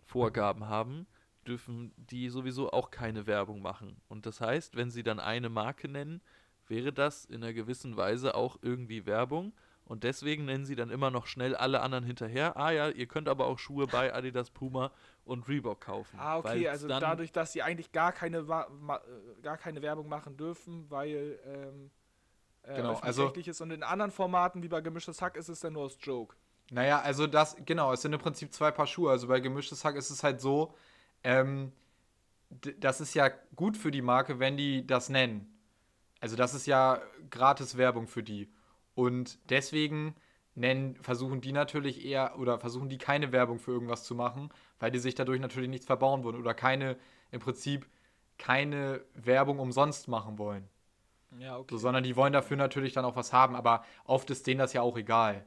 Vorgaben haben, dürfen die sowieso auch keine Werbung machen. Und das heißt, wenn sie dann eine Marke nennen, wäre das in einer gewissen Weise auch irgendwie Werbung. Und deswegen nennen sie dann immer noch schnell alle anderen hinterher. Ah ja, ihr könnt aber auch Schuhe bei Adidas, Puma und Reebok kaufen. Ah, okay, also dadurch, dass sie eigentlich gar keine, äh, gar keine Werbung machen dürfen, weil ähm, äh, Genau, also- ist und in anderen Formaten wie bei Gemischtes Hack ist es dann nur als Joke. Naja, also das, genau, es sind im Prinzip zwei Paar Schuhe. Also bei gemischtes Hack ist es halt so, ähm, das ist ja gut für die Marke, wenn die das nennen. Also das ist ja gratis Werbung für die. Und deswegen nennen, versuchen die natürlich eher oder versuchen die keine Werbung für irgendwas zu machen, weil die sich dadurch natürlich nichts verbauen wollen oder keine, im Prinzip keine Werbung umsonst machen wollen. Ja, okay. So, sondern die wollen dafür natürlich dann auch was haben, aber oft ist denen das ja auch egal.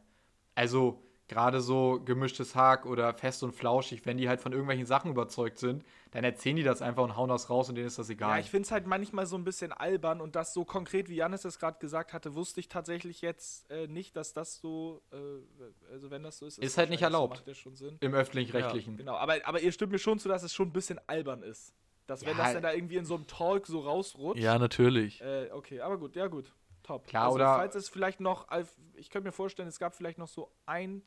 Also gerade so gemischtes Hack oder fest und flauschig, wenn die halt von irgendwelchen Sachen überzeugt sind, dann erzählen die das einfach und hauen das raus und denen ist das egal. Ja, ich finde es halt manchmal so ein bisschen albern und das so konkret, wie Janis es gerade gesagt hatte, wusste ich tatsächlich jetzt äh, nicht, dass das so, äh, also wenn das so ist, Ist halt nicht wahrscheinlich so, erlaubt. Macht ja schon Sinn. Im öffentlich-rechtlichen. Genau, aber, aber ihr stimmt mir schon zu, dass es schon ein bisschen albern ist. Dass wenn Ja. das dann da irgendwie in so einem Talk so rausrutscht. Ja, natürlich. Äh, okay, aber gut, ja gut. Top. Klar, also, oder- falls es vielleicht noch, ich könnte mir vorstellen, es gab vielleicht noch so ein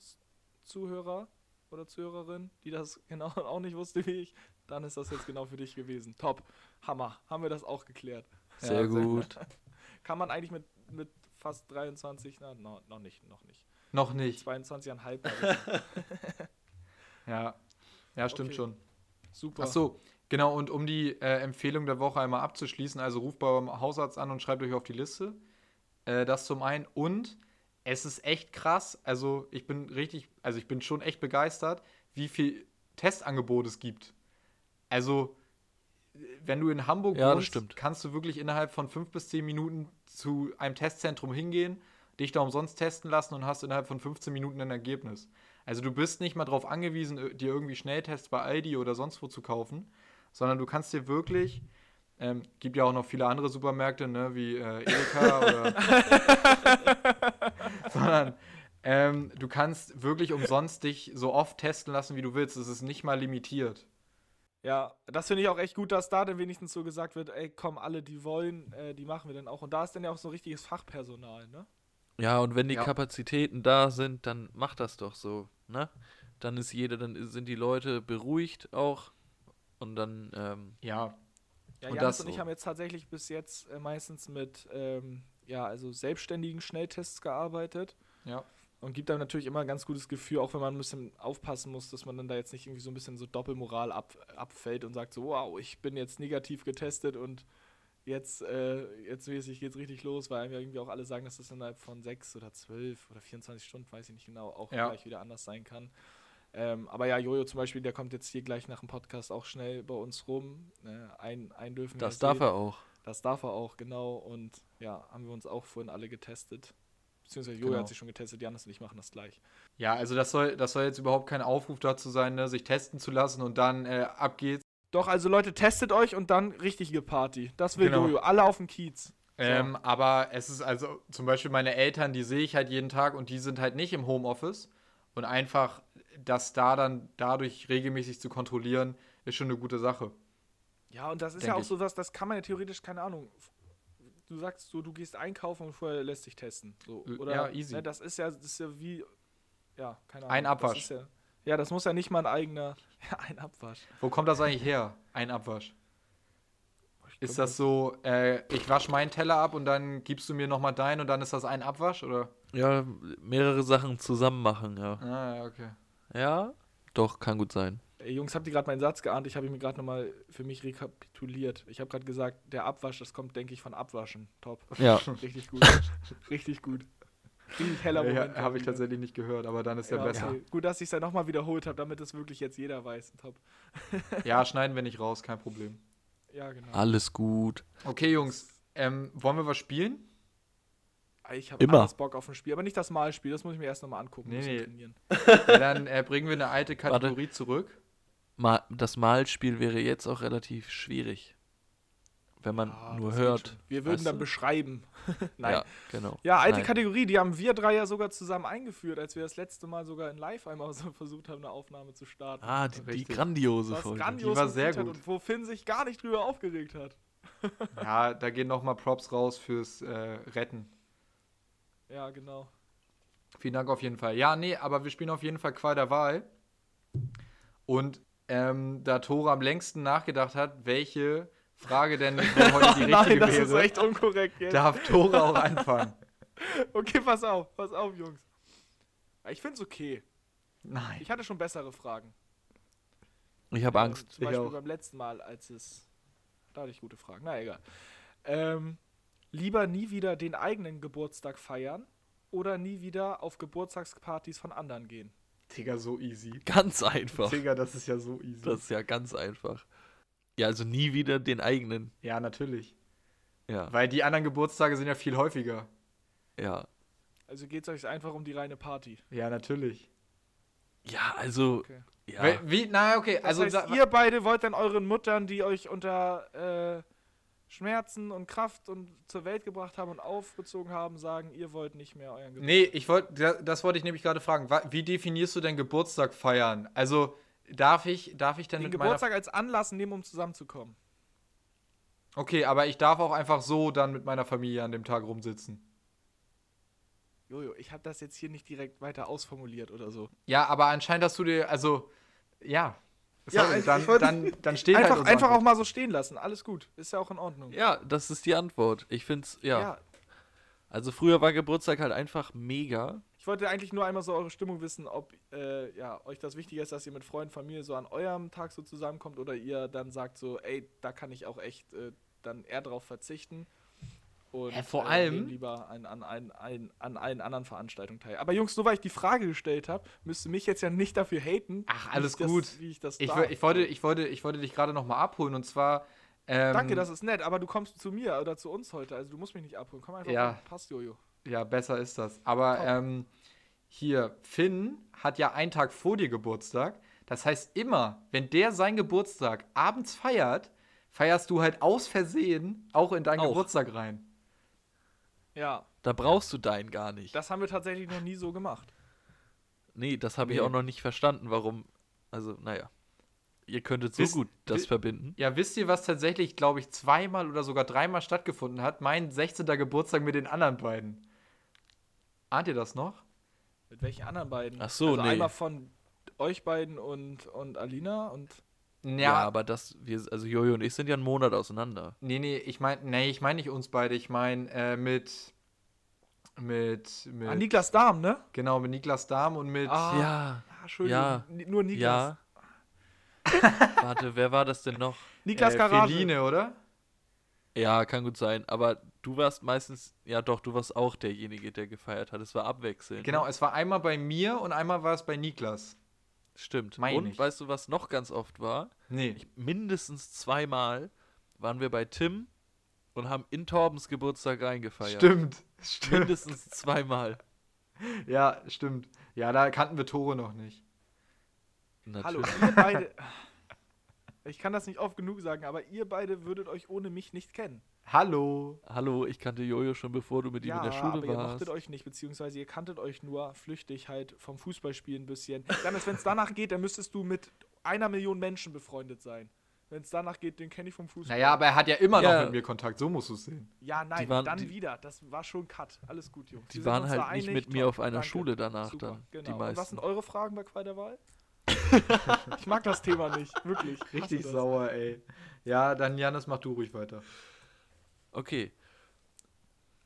Zuhörer oder Zuhörerin, die das <laughs> genau auch nicht wusste wie ich, dann ist das jetzt genau für dich gewesen. Top. Hammer. Haben wir das auch geklärt. Ja, Sehr sehr gut. <laughs> Kann man eigentlich mit, mit fast 23, na, no, noch nicht, noch nicht. Noch nicht. 22,5 war das. Ja. Ja, stimmt Okay. schon. Super. Ach so, genau. Und um die äh, Empfehlung der Woche einmal abzuschließen, also ruft beim Hausarzt an und schreibt euch auf die Liste. Äh, das zum einen. Und es ist echt krass. Also ich bin richtig, also ich bin schon echt begeistert, wie viel Testangebot es gibt. Also wenn du in Hamburg Ja, wohnst, kannst du wirklich innerhalb von fünf bis zehn Minuten zu einem Testzentrum hingehen, dich da umsonst testen lassen und hast innerhalb von 15 Minuten ein Ergebnis. Also du bist nicht mal darauf angewiesen, ö- dir irgendwie Schnelltests bei Aldi oder sonst wo zu kaufen, sondern du kannst dir wirklich, ähm, gibt ja auch noch viele andere Supermärkte, ne, wie äh, Edeka <laughs> oder, sondern ähm, du kannst wirklich umsonst dich so oft testen lassen, wie du willst. Es ist nicht mal limitiert. Ja, das finde ich auch echt gut, dass da dann wenigstens so gesagt wird, ey, komm, alle, die wollen, äh, die machen wir dann auch. Und da ist dann ja auch so richtiges Fachpersonal, ne? Ja, und wenn die Ja. Kapazitäten da sind, dann macht das doch so, ne? Dann ist jeder, dann sind die Leute beruhigt auch und dann, ähm, Ja, Ja, Und Janis das und ich so. haben jetzt tatsächlich bis jetzt äh, meistens mit, ähm, ja, also selbstständigen Schnelltests gearbeitet. ja. Und gibt dann natürlich immer ein ganz gutes Gefühl, auch wenn man ein bisschen aufpassen muss, dass man dann da jetzt nicht irgendwie so ein bisschen so Doppelmoral ab, abfällt und sagt so, wow, ich bin jetzt negativ getestet und jetzt, äh, jetzt mäßig geht's richtig los, weil einem ja irgendwie auch alle sagen, dass das innerhalb von sechs oder zwölf oder 24 Stunden, weiß ich nicht genau, auch Ja. gleich wieder anders sein kann. Ähm, aber ja, Jojo zum Beispiel, der kommt jetzt hier gleich nach dem Podcast auch schnell bei uns rum. Äh, ein, ein dürfen das darf sehen. er auch. Das darf er auch, genau. Und ja, haben wir uns auch vorhin alle getestet. Beziehungsweise Jojo Genau. hat sich schon getestet, Janis und ich machen das gleich. Ja, also das soll, das soll jetzt überhaupt kein Aufruf dazu sein, ne, sich testen zu lassen und dann äh, ab geht's. Doch, also Leute, testet euch und dann richtige Party. Das will Genau. Jojo. Alle auf dem Kiez. Ähm, aber es ist also zum Beispiel meine Eltern, die sehe ich halt jeden Tag und die sind halt nicht im Homeoffice. Und einfach das da dann dadurch regelmäßig zu kontrollieren, ist schon eine gute Sache. Ja, und das ist ja auch ich. so was, das kann man ja theoretisch, keine Ahnung. Du sagst so, du gehst einkaufen und vorher lässt dich testen. So, oder, ja, easy. Ne, das ist ja, das ist ja wie, ja, keine Ahnung. Ein Das Abwasch. ist ja, ja, das muss ja nicht mal ein eigener, <laughs> ja, ein Abwasch. Wo kommt das eigentlich her? Ein Abwasch. Ist das so, äh, ich wasche meinen Teller ab und dann gibst du mir nochmal deinen und dann ist das ein Abwasch? Oder? Ja, mehrere Sachen zusammen machen, ja. Ah, ja, okay. Ja, doch, kann gut sein. Ey, Jungs, habt ihr gerade meinen Satz geahnt? Ich habe ihn mir gerade nochmal für mich rekapituliert. Ich habe gerade gesagt, der Abwasch, das kommt, denke ich, von Abwaschen. Top. Ja. <laughs> Richtig gut. Richtig gut. Richtig heller Ja, Moment. habe ich tatsächlich nicht gehört, aber dann ist ja, Ja, besser. okay. Gut, dass ich es dann nochmal wiederholt habe, damit es wirklich jetzt jeder weiß. Top. <laughs> Ja, schneiden wir nicht raus, kein Problem. Ja, genau. Alles gut. Okay, Jungs, ähm, wollen wir was spielen? Ich habe Immer. alles Bock auf ein Spiel, aber nicht das Malspiel. Das muss ich mir erst nochmal angucken. Nee, nee. trainieren. <laughs> Ja, dann äh, bringen wir eine alte Kategorie zurück. Mal, das Malspiel wäre jetzt auch relativ schwierig. Wenn man Ah, nur hört. Wir würden dann du? beschreiben. <laughs> Nein. Ja, genau. Ja, alte Nein. Kategorie, die haben wir drei ja sogar zusammen eingeführt, als wir das letzte Mal sogar in Live einmal so <laughs> versucht haben, eine Aufnahme zu starten. Ah, die, die grandiose Folge. grandios Die war sehr gut. und wo Finn sich gar nicht drüber aufgeregt hat. Ja, da gehen nochmal Props raus fürs äh, Retten. Ja, genau. Vielen Dank auf jeden Fall. Ja, nee, aber wir spielen auf jeden Fall Qual der Wahl. Und ähm, da Tore am längsten nachgedacht hat, welche Frage denn heute die <laughs> richtige Nein, das wäre, ist echt unkorrekt jetzt. darf Tore auch anfangen. <laughs> Okay, pass auf, pass auf, Jungs. Ich find's okay. Nein. Ich hatte schon bessere Fragen. Ich habe Ähm, Angst. Zum Ich Beispiel auch. beim letzten Mal, als es. Da hatte ich gute Fragen. Na egal. Ähm, lieber nie wieder den eigenen Geburtstag feiern oder nie wieder auf Geburtstagspartys von anderen gehen. Digga, so easy. Ganz einfach. Digga, das ist ja so easy. Das ist ja ganz einfach. Ja, also nie wieder den eigenen. ja, natürlich. Ja, Weil die anderen Geburtstage sind ja viel häufiger. ja. Also geht's euch einfach um die reine Party. Ja, natürlich. Ja, also. Okay. Ja. Wie, wie? Na, okay. Das Also, heißt, ihr beide wollt dann euren Muttern, die euch unter äh, Schmerzen und Kraft und zur Welt gebracht haben und aufgezogen haben, sagen, ihr wollt nicht mehr euren Geburtstag. Nee, ich wollte, das wollte ich nämlich gerade fragen. Wie definierst du denn Geburtstag feiern? Also darf ich, darf ich denn Den Geburtstag als Anlass nehmen, um zusammenzukommen. Okay, aber ich darf auch einfach so dann mit meiner Familie an dem Tag rumsitzen. Jojo, ich habe das jetzt hier nicht direkt weiter ausformuliert oder so. Ja, aber anscheinend hast du dir, also ja. Ja, Sorry, ich- dann, ich wollte- dann, dann steht Einfach, halt einfach auch mal so stehen lassen. Alles gut. Ist ja auch in Ordnung. ja, das ist die Antwort. Ich find's, ja. Also früher war Geburtstag halt einfach mega. Ich wollte eigentlich nur einmal so eure Stimmung wissen, ob äh, ja, euch das wichtiger ist, dass ihr mit Freunden, Familie so an eurem Tag so zusammenkommt oder ihr dann sagt so, ey, da kann ich auch echt äh, dann eher drauf verzichten. Und Ja, vor äh, allem- lieber an, an, an, an, an allen anderen Veranstaltungen teil. Aber Jungs, nur weil ich die Frage gestellt habe, müsst ihr mich jetzt ja nicht dafür haten. Ach, wie alles das, gut. Wie ich das Ich, ich, wollte, ich, wollte, ich wollte dich gerade nochmal abholen und zwar. Ähm, Danke, das ist nett, aber du kommst zu mir oder zu uns heute, also du musst mich nicht abholen. Komm einfach, Ja. passt, Jojo. Ja, besser ist das. Aber ähm, hier, Finn hat ja einen Tag vor dir Geburtstag. Das heißt, immer, wenn der seinen Geburtstag abends feiert, feierst du halt aus Versehen auch in deinen Auch. Geburtstag rein. Ja, Da brauchst du deinen gar nicht. das haben wir tatsächlich noch nie so gemacht. nee, das habe ich Nee. auch noch nicht verstanden, warum. Also, naja. Ihr könntet so Wisst- gut das verbinden. Ja, wisst ihr, was tatsächlich, glaube ich, zweimal oder sogar dreimal stattgefunden hat? Mein 16. Geburtstag mit den anderen beiden. Ahnt ihr das noch? Mit welchen anderen beiden? Ach so, also nee. einmal von euch beiden und, und Alina und Ja, aber das, wir, also Jojo und ich sind ja einen Monat auseinander. Nee, nee, ich meine, nee, ich meine nicht uns beide, ich meine äh, mit mit mit ah, Niklas Dahm, ne? genau mit Niklas Dahm und mit Ah, Ja, ja, Entschuldigung, ja, nur Niklas. ja. <laughs> Warte, wer war das denn noch? Niklas äh, Garage. Feline, oder? Ja, kann gut sein. Aber du warst meistens, ja doch, du warst auch derjenige, der gefeiert hat. Es war abwechselnd. Genau, ne? es war einmal bei mir und einmal war es bei Niklas. Stimmt. Meine und ich. weißt du, was noch ganz oft war? Nee. Ich, mindestens zweimal waren wir bei Tim und haben in Torbens Geburtstag reingefeiert. Stimmt. Stimmt. Mindestens zweimal. <laughs> Ja, stimmt. Ja, da kannten wir Tore noch nicht. Hallo, Natürlich. ihr beide. <laughs> Ich kann das nicht oft genug sagen, aber ihr beide würdet euch ohne mich nicht kennen. Hallo. Hallo, ich kannte Jojo schon bevor du mit ihm ja, in der Schule aber ihr warst. mochtet euch nicht, beziehungsweise ihr kanntet euch nur flüchtig halt vom Fußballspielen ein bisschen. Dann, wenn es danach geht, dann müsstest du mit einer Million Menschen befreundet sein. Wenn es danach geht, den kenne ich vom Fußball. Naja, aber er hat ja immer noch Ja. mit mir Kontakt, so musst du es sehen. Ja, nein, Die waren- dann die- wieder. Das war schon Cut. Alles gut, Jungs. Die sind waren halt nicht mit mir auf einer Danke. Schule danach Super. dann, die Genau. Und was meisten. sind eure Fragen bei Qual der Wahl? <laughs> ich mag das Thema nicht, wirklich. Richtig sauer, ey. Ja, dann Janis, mach du ruhig weiter. Okay.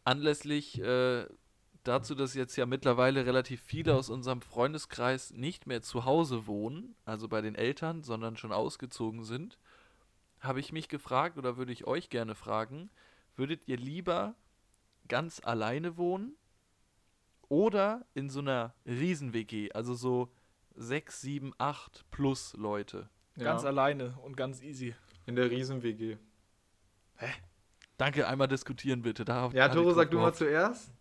Anlässlich äh, dazu, dass jetzt ja mittlerweile relativ viele aus unserem Freundeskreis nicht mehr zu Hause wohnen, also bei den Eltern, sondern schon ausgezogen sind, habe ich mich gefragt oder würde ich euch gerne fragen, würdet ihr lieber ganz alleine wohnen oder in so einer Riesen-WG, also so sechs, sieben, acht plus Leute? Ganz ja, alleine und ganz easy. in der Riesen-WG. Danke, einmal diskutieren bitte. Darauf Ja, Toro, sag du mal zuerst.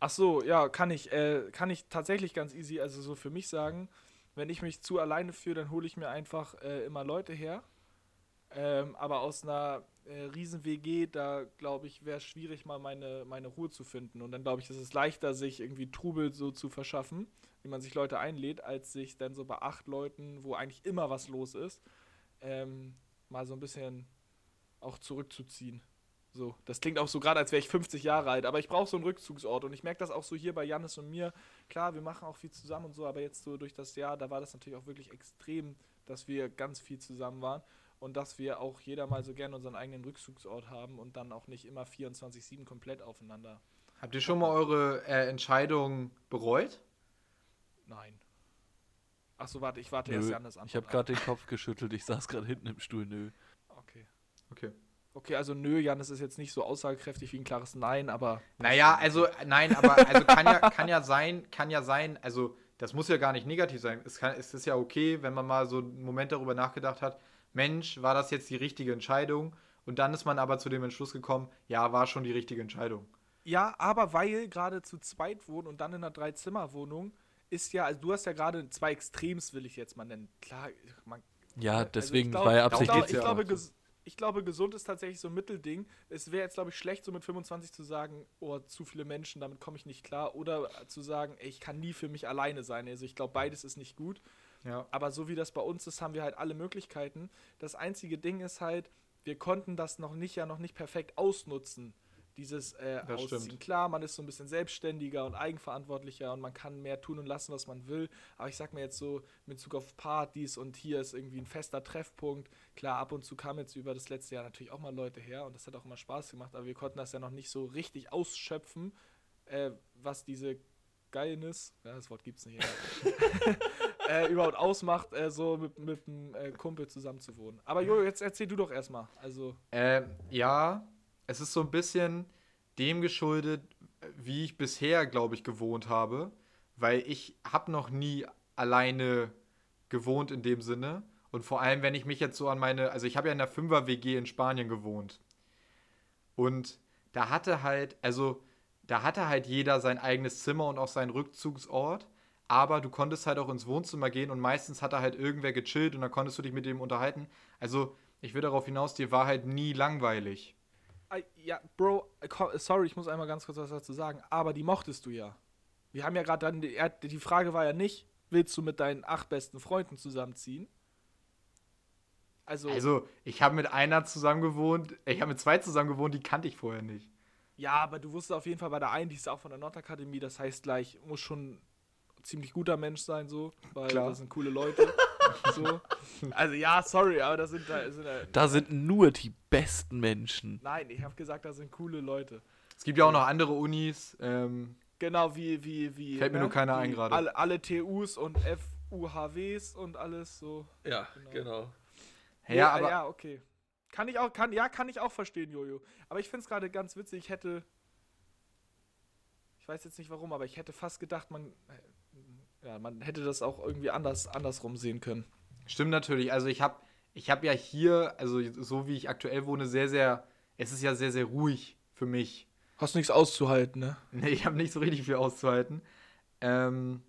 Ach so, ja, kann ich, äh, kann ich tatsächlich ganz easy, also so für mich sagen, wenn ich mich zu alleine fühle, dann hole ich mir einfach äh, immer Leute her. Ähm, aber aus einer äh, riesen WG, da glaube ich, wäre es schwierig, mal meine, meine Ruhe zu finden. Und dann glaube ich, ist es leichter, sich irgendwie Trubel so zu verschaffen, wie man sich Leute einlädt, als sich dann so bei acht Leuten, wo eigentlich immer was los ist, ähm, mal so ein bisschen auch zurückzuziehen. So, das klingt auch so gerade, als wäre ich 50 Jahre alt, aber ich brauche so einen Rückzugsort und ich merke das auch so hier bei Jannis und mir. Klar, wir machen auch viel zusammen und so, aber jetzt so durch das Jahr, da war das natürlich auch wirklich extrem, dass wir ganz viel zusammen waren und dass wir auch jeder mal so gerne unseren eigenen Rückzugsort haben und dann auch nicht immer 24-7 komplett aufeinander. Habt ihr schon mal eure äh, Entscheidung bereut? Nein. Achso, warte, ich warte Nö, erst Jannis an. Ich habe gerade den Kopf geschüttelt, ich saß gerade hinten im Stuhl, nö. Okay. Okay. Okay, also nö, Jannis ist jetzt nicht so aussagekräftig wie ein klares Nein, aber. Naja, also, nein, aber also kann ja, kann ja sein, kann ja sein, also das muss ja gar nicht negativ sein. Es, kann, es ist ja okay, wenn man mal so einen Moment darüber nachgedacht hat, Mensch, war das jetzt die richtige Entscheidung? Und dann ist man aber zu dem Entschluss gekommen, ja, war schon die richtige Entscheidung. Ja, aber weil gerade zu zweit wohnen und dann in einer Dreizimmerwohnung ist ja, also du hast ja gerade zwei Extrems, will ich jetzt mal nennen. Klar, man, Ja, also ich deswegen glaub- war ja darum ich, absichtlich. glaub, geht's ich, ja glaube, ich glaube, gesund ist tatsächlich so ein Mittelding. Es wäre jetzt, glaube ich, schlecht, so mit 25 zu sagen, oh, zu viele Menschen, damit komme ich nicht klar. Oder zu sagen, ey, ich kann nie für mich alleine sein. Also ich glaube, beides ist nicht gut. Ja. Aber so wie das bei uns ist, haben wir halt alle Möglichkeiten. Das einzige Ding ist halt, wir konnten das noch nicht, ja noch nicht perfekt ausnutzen. Dieses äh, Das Ausziehen. stimmt. Klar, man ist so ein bisschen selbstständiger und eigenverantwortlicher und man kann mehr tun und lassen, was man will. Aber ich sag mir jetzt so, mit Bezug auf Partys und hier ist irgendwie ein fester Treffpunkt. Klar, ab und zu kamen jetzt über das letzte Jahr natürlich auch mal Leute her und das hat auch immer Spaß gemacht, aber wir konnten das ja noch nicht so richtig ausschöpfen, äh, was diese Geilness, ja, das Wort gibt's nicht, <laughs> äh, überhaupt ausmacht, äh, so mit, mit einem äh, Kumpel zusammen zu wohnen. Aber Jojo, jetzt erzähl du doch erstmal. Also, Ähm, ja, es ist so ein bisschen dem geschuldet, wie ich bisher, glaube ich, gewohnt habe, weil ich habe noch nie alleine gewohnt in dem Sinne. Und vor allem, wenn ich mich jetzt so an meine, also ich habe ja in der Fünfer-WG in Spanien gewohnt. Und da hatte halt, also da hatte halt jeder sein eigenes Zimmer und auch seinen Rückzugsort. Aber du konntest halt auch ins Wohnzimmer gehen und meistens hat da halt irgendwer gechillt und dann konntest du dich mit dem unterhalten. Also, ich will darauf hinaus, dir war halt nie langweilig. Äh, ja, Bro, sorry, ich muss einmal ganz kurz was dazu sagen, aber die mochtest du ja. Wir haben ja gerade dann, die, die Frage war ja nicht, willst du mit deinen acht besten Freunden zusammenziehen? Also, Also, ich habe mit einer zusammen gewohnt, ich habe mit zwei zusammen gewohnt, die kannte ich vorher nicht. ja, aber du wusstest auf jeden Fall bei der einen, die ist auch von der Nordakademie, das heißt gleich, muss schon ein ziemlich guter Mensch sein, so, weil Klar. das sind coole Leute. <laughs> so. Also ja, sorry, aber das sind da, sind da Da sind nur die besten Menschen. Nein, ich habe gesagt, da sind coole Leute. Es gibt ja auch noch andere Unis. Ähm, Genau, wie, wie, wie. Fällt mir nur keiner wie ein gerade. Alle, alle TUs und FUHWs und alles so. Ja, genau. ja, Nee, aber Ja, okay. Kann ich auch, kann, ja, kann ich auch verstehen, Jojo. Aber ich finde es gerade ganz witzig, ich hätte. Ich weiß jetzt nicht warum, aber ich hätte fast gedacht, man. Ja, man hätte das auch irgendwie anders, andersrum sehen können. stimmt natürlich. Also, ich habe ich hab ja hier, also so wie ich aktuell wohne, sehr, sehr, es ist ja sehr, sehr ruhig für mich. Hast nichts auszuhalten, ne? <laughs> Nee, ich habe nicht so richtig viel auszuhalten. Ähm,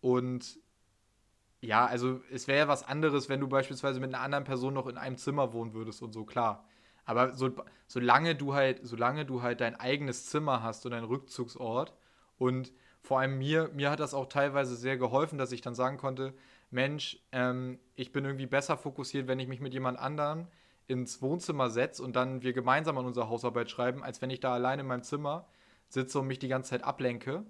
und ja, also es wäre ja was anderes, wenn du beispielsweise mit einer anderen Person noch in einem Zimmer wohnen würdest und so, klar. Aber so, solange du halt, solange du halt dein eigenes Zimmer hast und einen Rückzugsort und vor allem mir, mir hat das auch teilweise sehr geholfen, dass ich dann sagen konnte, Mensch, ähm, ich bin irgendwie besser fokussiert, wenn ich mich mit jemand anderem ins Wohnzimmer setze und dann wir gemeinsam an unserer Hausarbeit schreiben, als wenn ich da alleine in meinem Zimmer sitze und mich die ganze Zeit ablenke.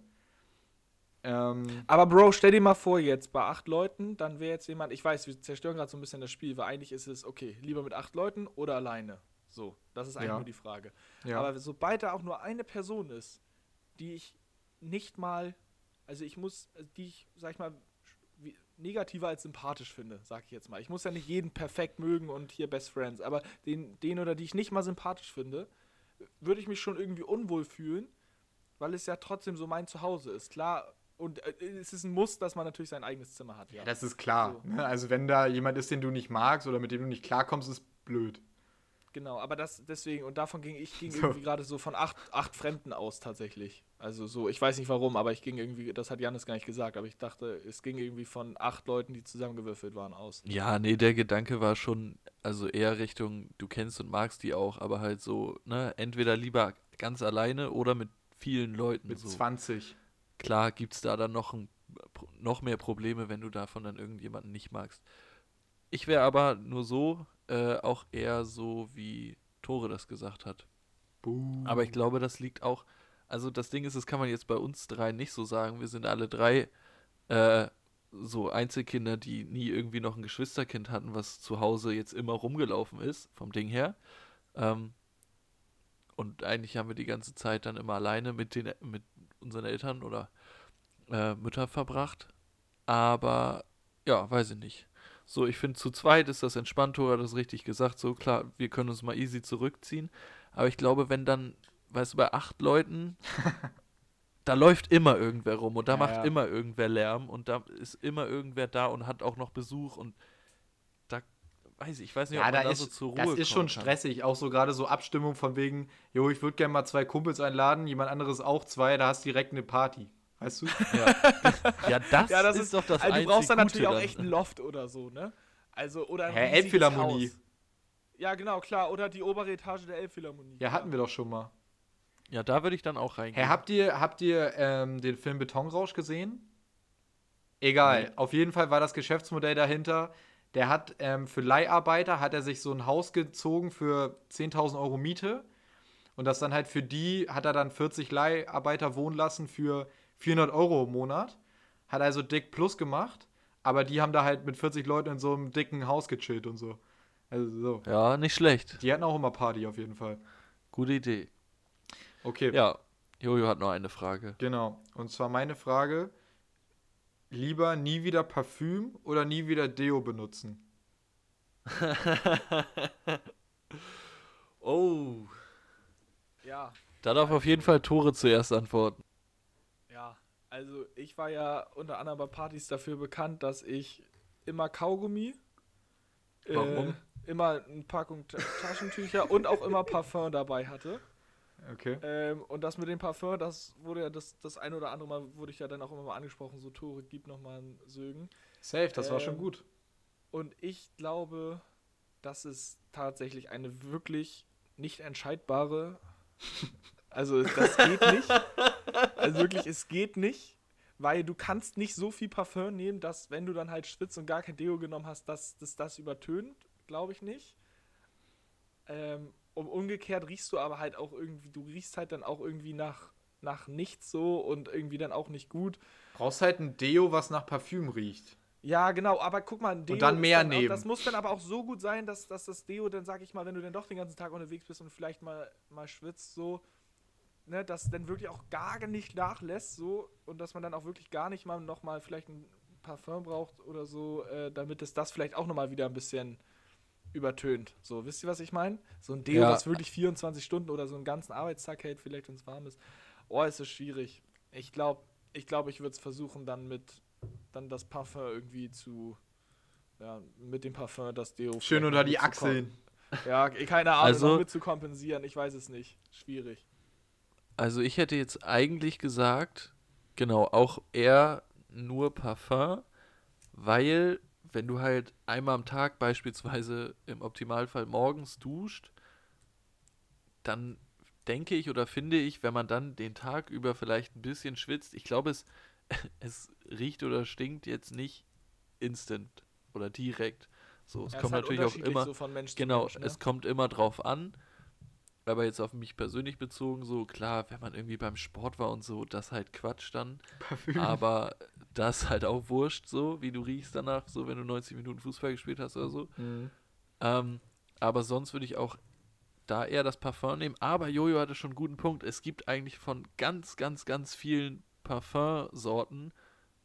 Ähm, Aber Bro, stell dir mal vor, jetzt bei acht Leuten, dann wäre jetzt jemand, ich weiß, wir zerstören gerade so ein bisschen das Spiel, weil eigentlich ist es, okay, lieber mit acht Leuten oder alleine. So, das ist eigentlich Ja. nur die Frage. ja. Aber sobald da auch nur eine Person ist, die ich nicht mal, also ich muss, äh, die ich, sag ich mal, negativer als sympathisch finde, sag ich jetzt mal. Ich muss ja nicht jeden perfekt mögen und hier Best Friends, aber den, den oder die ich nicht mal sympathisch finde, würde ich mich schon irgendwie unwohl fühlen, weil es ja trotzdem so mein Zuhause ist. Klar, und äh, es ist ein Muss, dass man natürlich sein eigenes Zimmer hat. Ja, das ist klar. So. Ne? Also wenn da jemand ist, den du nicht magst oder mit dem du nicht klarkommst, ist blöd. Genau, aber das deswegen, und davon ging ich ging So. irgendwie gerade so von acht, acht Fremden aus tatsächlich. Also so, ich weiß nicht warum, aber ich ging irgendwie, das hat Janis gar nicht gesagt, aber ich dachte, es ging irgendwie von acht Leuten, die zusammengewürfelt waren, aus. Ja, nee, der Gedanke war schon, also eher Richtung, du kennst und magst die auch, aber halt so, ne, entweder lieber ganz alleine oder mit vielen Leuten. Mit so. 20. Klar gibt's da dann noch, ein, noch mehr Probleme, wenn du davon dann irgendjemanden nicht magst. Ich wäre aber nur so, äh, auch eher so, wie Tore das gesagt hat. Buh. Aber ich glaube, das liegt auch. Also das Ding ist, das kann man jetzt bei uns drei nicht so sagen. Wir sind alle drei äh, so Einzelkinder, die nie irgendwie noch ein Geschwisterkind hatten, was zu Hause jetzt immer rumgelaufen ist, vom Ding her. Ähm, und eigentlich haben wir die ganze Zeit dann immer alleine mit, den, mit unseren Eltern oder äh, Müttern verbracht. Aber ja, weiß ich nicht. So, ich finde, zu zweit ist das entspannt, Tor hat das richtig gesagt. So, klar, wir können uns mal easy zurückziehen. Aber ich glaube, wenn dann, weißt du, bei acht Leuten, <laughs> da läuft immer irgendwer rum und da Ja, macht ja. immer irgendwer Lärm und da ist immer irgendwer da und hat auch noch Besuch und da weiß ich, ich weiß nicht, Ja, ob man da da ist, so zur Ruhe das ist schon kann. stressig. Auch so gerade so Abstimmung von wegen, jo, ich würde gerne mal zwei Kumpels einladen, jemand anderes auch zwei, da hast du direkt eine Party. Weißt du? Ja, ja das, <laughs> Ja, das ist, ist- doch das also du brauchst dann Gute natürlich auch dann. echt einen Loft oder so, ne? Also, oder ein Hä, Elbphilharmonie. Haus. Ja, genau, klar. Oder die obere Etage der Elbphilharmonie. Ja, hatten wir doch schon mal. Ja, da würde ich dann auch reingehen. Hä, habt ihr, habt ihr ähm, den Film Betonrausch gesehen? Egal. Auf jeden Fall war das Geschäftsmodell dahinter. Der hat ähm, für Leiharbeiter hat er sich so ein Haus gezogen für 10.000 Euro Miete. Und das dann halt für die hat er dann 40 Leiharbeiter wohnen lassen für 400 Euro im Monat. Hat also dick plus gemacht. Aber die haben da halt mit 40 Leuten in so einem dicken Haus gechillt und so. Also so. Ja, nicht schlecht. Die hatten auch immer Party auf jeden Fall. Gute Idee. Okay. Ja, Jojo hat noch eine Frage. Genau. Und zwar meine Frage: Lieber nie wieder Parfüm oder nie wieder Deo benutzen? <laughs> Oh. Ja, Da darf auf jeden Fall Tore zuerst antworten. Also, ich war ja unter anderem bei Partys dafür bekannt, dass ich immer Kaugummi, Warum? Äh, immer eine Packung Ta Taschentücher und auch immer Parfum dabei hatte. Okay. Ähm, und das mit dem Parfum, das wurde ja das, das ein oder andere Mal, wurde ich ja dann auch immer mal angesprochen, so Tore, gib nochmal ein Sögen. Safe, das war schon Ähm, gut. Und ich glaube, das ist tatsächlich eine wirklich nicht entscheidbare. Also das geht nicht. <laughs> Also wirklich, es geht nicht, weil du kannst nicht so viel Parfum nehmen, dass wenn du dann halt schwitzt und gar kein Deo genommen hast, dass dass das übertönt, glaube ich nicht. Ähm, und umgekehrt riechst du aber halt auch irgendwie, du riechst halt dann auch irgendwie nach, nach nichts so und irgendwie dann auch nicht gut. Brauchst halt ein Deo, was nach Parfüm riecht. Ja, genau, aber guck mal, ein Deo dann ist mehr auch, nehmen. Das muss dann aber auch so gut sein, dass, dass das Deo dann, sag ich mal, wenn du dann doch den ganzen Tag unterwegs bist und vielleicht mal, mal schwitzt, so, ne, dass dann wirklich auch gar nicht nachlässt, so, und dass man dann auch wirklich gar nicht mal nochmal vielleicht ein Parfum braucht oder so, äh, damit es das vielleicht auch nochmal wieder ein bisschen übertönt. So, wisst ihr, was ich meine? So ein Deo, Ja. was wirklich 24 Stunden oder so einen ganzen Arbeitstag hält, vielleicht, wenn es warm ist. Oh, es ist schwierig. Ich glaube, ich, glaub, ich würde es versuchen, dann mit dann das Parfum irgendwie zu. Ja, mit dem Parfum das Deo. Schön unter die Achseln. Ja, keine Ahnung, Also- noch mit zu kompensieren. Ich weiß es nicht. Schwierig. Also ich hätte jetzt eigentlich gesagt, genau, auch eher nur Parfum, weil wenn du halt einmal am Tag beispielsweise im Optimalfall morgens duscht, dann denke ich oder finde ich, wenn man dann den Tag über vielleicht ein bisschen schwitzt, ich glaube, es, <laughs> es riecht oder stinkt jetzt nicht instant oder direkt. So, es Ja, kommt halt natürlich auch immer, so Genau, Mensch, ne? es kommt immer drauf an. Aber jetzt auf mich persönlich bezogen, so klar, wenn man irgendwie beim Sport war und so, das halt Quatsch dann. Parfüm. Aber das halt auch wurscht, so wie du riechst danach, so wenn du 90 Minuten Fußball gespielt hast oder so. Mhm. Ähm, aber sonst würde ich auch da eher das Parfum nehmen. Aber Jojo hatte schon einen guten Punkt. Es gibt eigentlich von ganz, ganz, ganz vielen Parfumsorten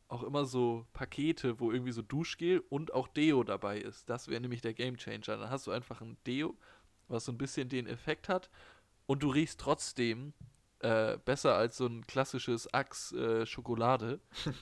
auch immer so Pakete, wo irgendwie so Duschgel und auch Deo dabei ist. Das wäre nämlich der Gamechanger. Dann hast du einfach ein Deo, was so ein bisschen den Effekt hat und du riechst trotzdem äh, besser als so ein klassisches Axe äh. <laughs>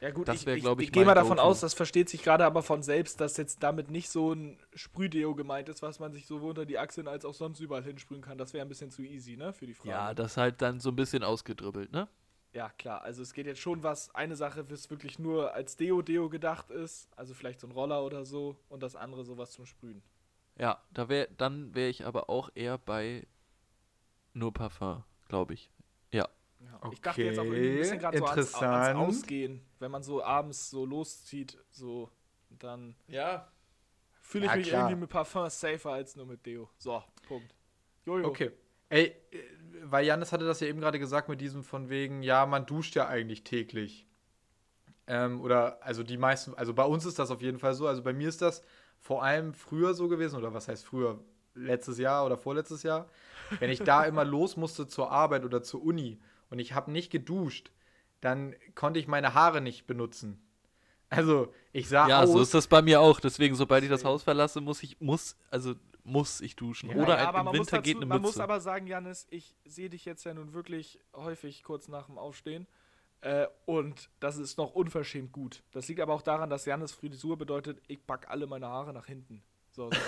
Ja gut, Das ich, wär, ich, glaub ich, ich, gehe mal davon aus, das versteht sich gerade aber von selbst, dass jetzt damit nicht so ein Sprühdeo gemeint ist, was man sich sowohl unter die Achseln als auch sonst überall hinsprühen kann. Das wäre ein bisschen zu easy, ne, für die Frage. Ja, das halt dann so ein bisschen ausgedribbelt, ne? Ja, klar. Also es geht jetzt schon was, eine Sache, was wirklich nur als Deo-Deo gedacht ist, also vielleicht so ein Roller oder so, und das andere sowas zum Sprühen. Ja, da wär, dann wäre ich aber auch eher bei nur Parfum, glaube ich. Ja. Ja. Ich dachte jetzt auch irgendwie ein bisschen gerade so ans, ans interessant. Ausgehen, wenn man so abends so loszieht, so, dann Ja. fühle ich Ja, mich klar. irgendwie mit Parfum safer als nur mit Deo. So, Punkt. Jojo. Okay. Ey, äh, weil Janis hatte das ja eben gerade gesagt mit diesem von wegen, ja, man duscht ja eigentlich täglich. Ähm, oder, also die meisten, also bei uns ist das auf jeden Fall so. Also bei mir ist das vor allem früher so gewesen, oder was heißt früher? Letztes Jahr oder vorletztes Jahr. Wenn ich da immer los musste zur Arbeit oder zur Uni und ich habe nicht geduscht, dann konnte ich meine Haare nicht benutzen. Also, ich sah Ja, aus. so ist das bei mir auch. Deswegen, sobald ich das Haus verlasse, muss ich, muss, also muss ich duschen. Ja, Oder Ja, aber im man Winter muss geht dazu, eine Man muss Mütze. aber sagen, Janis, ich sehe dich jetzt ja nun wirklich häufig kurz nach dem Aufstehen. Äh, und das ist noch unverschämt gut. Das liegt aber auch daran, dass Janis Frisur bedeutet, ich pack alle meine Haare nach hinten. So, so.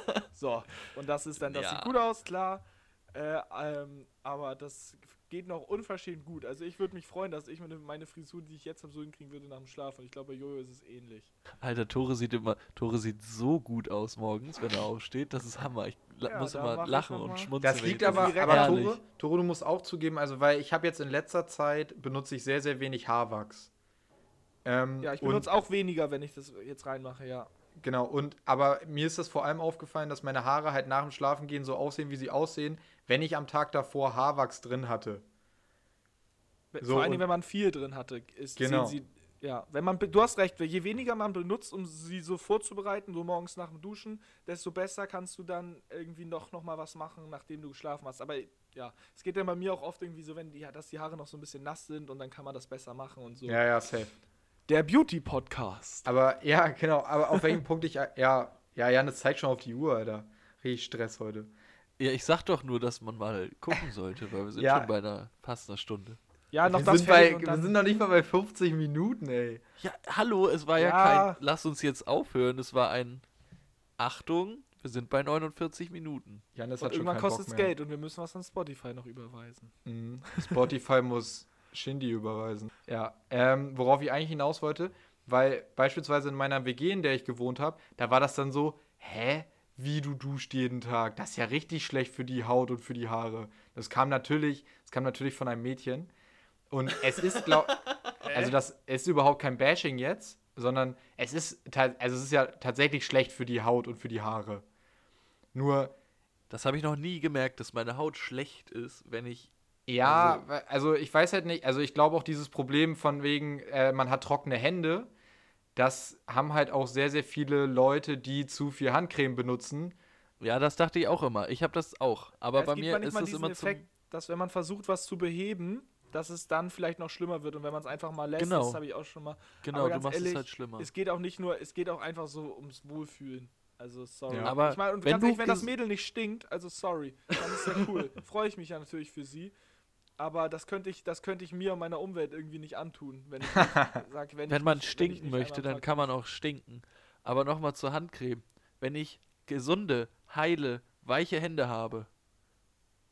<laughs> So, und das ist dann, das Ja. sieht gut aus, klar. Äh, ähm, aber das geht noch unverschämt gut. Also ich würde mich freuen, dass ich meine, meine Frisur, die ich jetzt habe, so hinkriegen würde nach dem Schlaf. Und ich glaube, bei Jojo ist es ähnlich. Alter, Tore sieht immer, Tore sieht so gut aus morgens, wenn er aufsteht. Das ist Hammer. Ich Ja, muss immer lachen und schmunzeln. Das liegt ich aber, direkt aber. Tore, Tore, du musst auch zugeben, also weil ich habe jetzt in letzter Zeit benutze ich sehr, sehr wenig Haarwachs. Ähm, Ja, ich und- benutze auch weniger, wenn ich das jetzt reinmache, ja. Genau, und aber mir ist das vor allem aufgefallen, dass meine Haare halt nach dem Schlafengehen so aussehen, wie sie aussehen, wenn ich am Tag davor Haarwachs drin hatte. So, Vor allem, wenn man viel drin hatte, ist, Genau. sie, ja, wenn man, du hast recht, je weniger man benutzt, um sie so vorzubereiten, so morgens nach dem Duschen, desto besser kannst du dann irgendwie noch, noch mal was machen, nachdem du geschlafen hast. Aber ja, es geht ja bei mir auch oft irgendwie so, wenn die, dass die Haare noch so ein bisschen nass sind und dann kann man das besser machen und so. Ja, ja, safe. Der Beauty-Podcast. Aber ja, genau, aber auf welchem <laughs> Punkt ich, ja, ja, Janis zeigt schon auf die Uhr, Alter. Richtig Stress heute. Ja, ich sag doch nur, dass man mal gucken sollte, weil wir sind Ja. schon bei einer fast einer Stunde. Ja, noch wir, das sind bei, und wir sind noch nicht mal bei 50 Minuten, ey. Ja, hallo, es war ja, Ja. kein, lass uns jetzt aufhören. Es war ein, Achtung, wir sind bei 49 Minuten. Janis und hat schon irgendwann keinen kostet es. Geld und wir müssen was an Spotify noch überweisen. Mhm. Spotify muss Shindy überweisen. Ja, ähm, worauf ich eigentlich hinaus wollte, weil beispielsweise in meiner WG, in der ich gewohnt habe, da war das dann so, hä? Wie du duscht jeden Tag? Das ist ja richtig schlecht für die Haut und für die Haare. Das kam natürlich, das kam natürlich von einem Mädchen. Und es ist, glaub, <laughs> also das ist überhaupt kein Bashing jetzt, sondern es ist, also es ist ja tatsächlich schlecht für die Haut und für die Haare. Nur, Das habe ich noch nie gemerkt, dass meine Haut schlecht ist, wenn ich. Ja, also, also ich weiß halt nicht, also ich glaube auch dieses Problem von wegen, äh, man hat trockene Hände, das haben halt auch sehr, sehr viele Leute, die zu viel Handcreme benutzen. Ja, das dachte ich auch immer. Ich habe das auch. Aber Ja, bei mir ist es immer Effekt, zum. dass wenn man versucht, was zu beheben, dass es dann vielleicht noch schlimmer wird und wenn man es einfach mal lässt, Genau. das habe ich auch schon mal. Genau, du ganz machst ehrlich, es halt schlimmer. Es geht auch nicht nur, es geht auch einfach so ums Wohlfühlen. Also sorry. Ja. Aber ich meine, und wenn ganz du ehrlich, wenn das Mädel nicht stinkt, also sorry, dann ist ja cool. <laughs> Freue ich mich ja natürlich für sie. Aber das könnte ich, das könnte ich mir und meiner Umwelt irgendwie nicht antun, wenn ich <laughs> sag, wenn, Wenn ich man nicht, stinken wenn möchte, dann kann man auch stinken. Aber nochmal zur Handcreme. Wenn ich gesunde, heile, weiche Hände habe,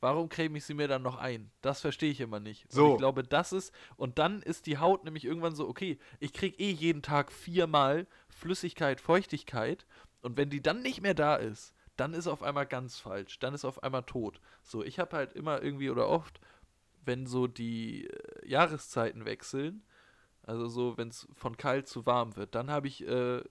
warum creme ich sie mir dann noch ein? Das verstehe ich immer nicht. Und So. ich glaube, das ist. Und dann ist die Haut nämlich irgendwann so, okay, ich kriege eh jeden Tag viermal Flüssigkeit, Feuchtigkeit. Und wenn die dann nicht mehr da ist, dann ist auf einmal ganz falsch. Dann ist auf einmal tot. So, ich habe halt immer irgendwie oder oft, wenn so die äh, Jahreszeiten wechseln, also so, wenn es von kalt zu warm wird, dann habe ich äh,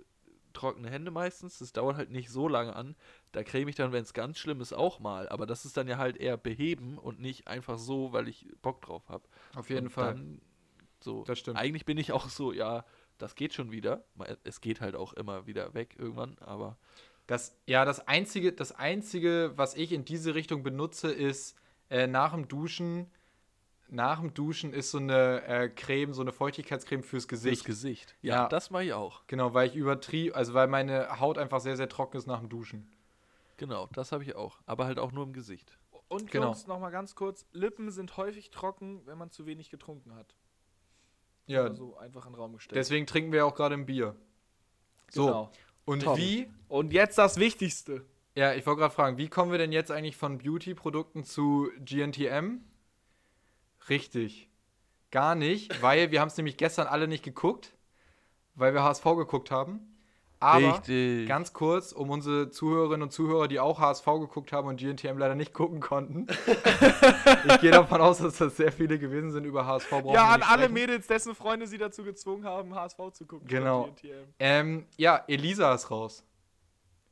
trockene Hände meistens. Das dauert halt nicht so lange an. Da creme ich dann, wenn es ganz schlimm ist, auch mal. Aber das ist dann ja halt eher beheben und nicht einfach so, weil ich Bock drauf habe. Auf jeden und Fall. Dann, so, Das stimmt. Eigentlich bin ich auch so, ja, das geht schon wieder. Es geht halt auch immer wieder weg irgendwann, aber Das, ja, das einzige, das einzige, was ich in diese Richtung benutze, ist äh, nach dem Duschen nach dem Duschen ist so eine äh, Creme, so eine Feuchtigkeitscreme fürs Gesicht. Fürs Gesicht. Ja, Ja. das mache ich auch. Genau, weil ich übertrieb, also weil meine Haut einfach sehr, sehr trocken ist nach dem Duschen. Genau, das habe ich auch. Aber halt auch nur im Gesicht. Und Genau. Jungs, nochmal ganz kurz, Lippen sind häufig trocken, wenn man zu wenig getrunken hat. Ja, Also einfach in den Raum gestellt. deswegen trinken wir ja auch gerade ein Bier. So, Genau. und Top. wie, Und jetzt das Wichtigste. ja, ich wollte gerade fragen, wie kommen wir denn jetzt eigentlich von Beauty-Produkten zu GNTM? Richtig. Gar nicht, weil wir haben es nämlich gestern alle nicht geguckt, weil wir HSV geguckt haben. Aber Richtig. ganz kurz, um unsere Zuhörerinnen und Zuhörer, die auch HSV geguckt haben und GNTM leider nicht gucken konnten. <laughs> ich gehe davon aus, dass das sehr viele gewesen sind über HSV. Ja, an alle. Mädels, dessen Freunde sie dazu gezwungen haben, HSV zu gucken. Genau. Ähm, ja, Elisa ist raus.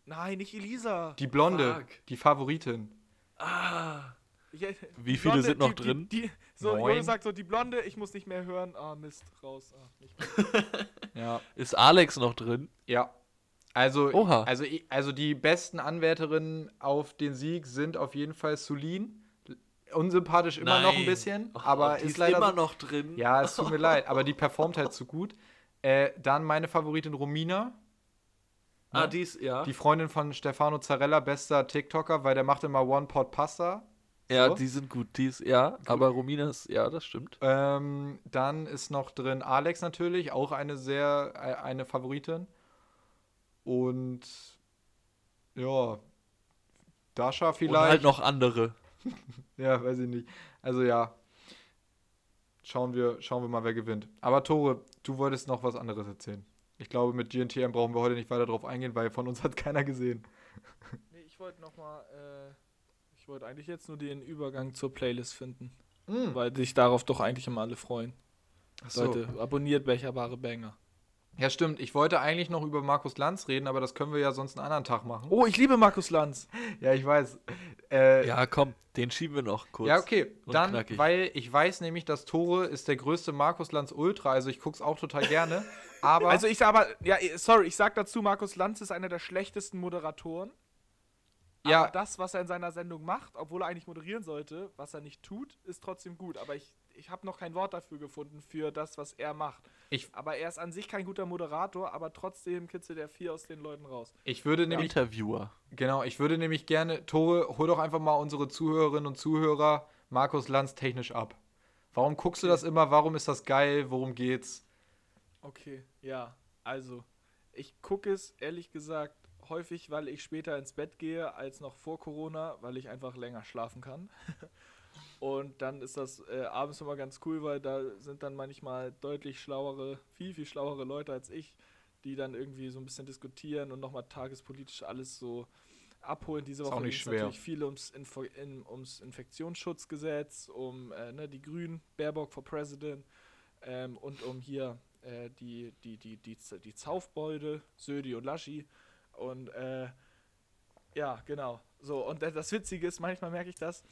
Nein, nicht Elisa. Die Blonde, Fuck. die Favoritin. Ah. Ja, Wie viele sind noch die, drin? Die, die, so, Neun. Jonas sagt so, die Blonde, ich muss nicht mehr hören. Ah, Mist, raus. Ah, nicht mehr. <laughs> Ja. Ist Alex noch drin? Ja. Also, Oha. also, also die besten Anwärterinnen auf den Sieg sind auf jeden Fall Sulin. Unsympathisch immer noch ein Nein. bisschen, Och, aber die ist ist leider immer so- noch drin. Ja, es tut mir <laughs> leid, aber die performt halt zu gut. Äh, dann meine Favoritin Romina, Ah, die ist, ja. die Freundin von Stefano Zarella, bester TikToker, weil der macht immer One Pot Pasta. Ja, so. die sind gut. Die ist, ja, aber Romina ist, ja, das stimmt. Ähm, dann ist noch drin Alex natürlich, auch eine sehr, äh, eine Favoritin. Und ja, Dasha Und vielleicht. halt noch andere. <laughs> Ja, weiß ich nicht. Also ja. Schauen wir, schauen wir mal, wer gewinnt. Aber Tore, du wolltest noch was anderes erzählen. Ich glaube, mit GNTM brauchen wir heute nicht weiter drauf eingehen, weil von uns hat keiner gesehen. Nee, ich wollte nochmal, äh, wollte eigentlich jetzt nur den Übergang zur Playlist finden. Mm. Weil sich darauf doch eigentlich immer alle freuen. Achso. Leute, abonniert becherbare Banger. Ja, stimmt. Ich wollte eigentlich noch über Markus Lanz reden, aber das können wir ja sonst einen anderen Tag machen. Oh, ich liebe Markus Lanz. <laughs> Ja, ich weiß. Äh, Ja, komm, den schieben wir noch kurz. Ja, okay. Dann, knackig. weil ich weiß nämlich, dass Tore ist der größte Markus Lanz Ultra, also ich guck's auch total gerne. <laughs> Aber Also ich sag aber, ja, sorry, ich sag dazu, Markus Lanz ist einer der schlechtesten Moderatoren. Ja. Aber das, was er in seiner Sendung macht, obwohl er eigentlich moderieren sollte, was er nicht tut, ist trotzdem gut. Aber ich, ich habe noch kein Wort dafür gefunden, für das, was er macht. Ich- aber er ist an sich kein guter Moderator, aber trotzdem kitzelt er viel aus den Leuten raus. ich würde nämlich Interviewer. Genau, ich würde nämlich gerne, Tore, hol doch einfach mal unsere Zuhörerinnen und Zuhörer Markus Lanz technisch ab. Warum guckst du das immer? Warum ist das geil? Worum geht's? Okay, ja, also ich gucke es ehrlich gesagt häufig, weil ich später ins Bett gehe als noch vor Corona, weil ich einfach länger schlafen kann. <laughs> Und dann ist das äh, abends immer ganz cool, weil da sind dann manchmal deutlich schlauere, viel, viel schlauere Leute als ich, die dann irgendwie so ein bisschen diskutieren und nochmal tagespolitisch alles so abholen. Diese Woche ging's schwer. natürlich viel ums, Info in, ums Infektionsschutzgesetz, um äh, ne, die Grünen, Baerbock for President ähm, und um hier äh, die, die, die, die, die Zaufbeute, Södi und Laschi. Und äh, ja, genau. So, und das Witzige ist, manchmal merke ich das,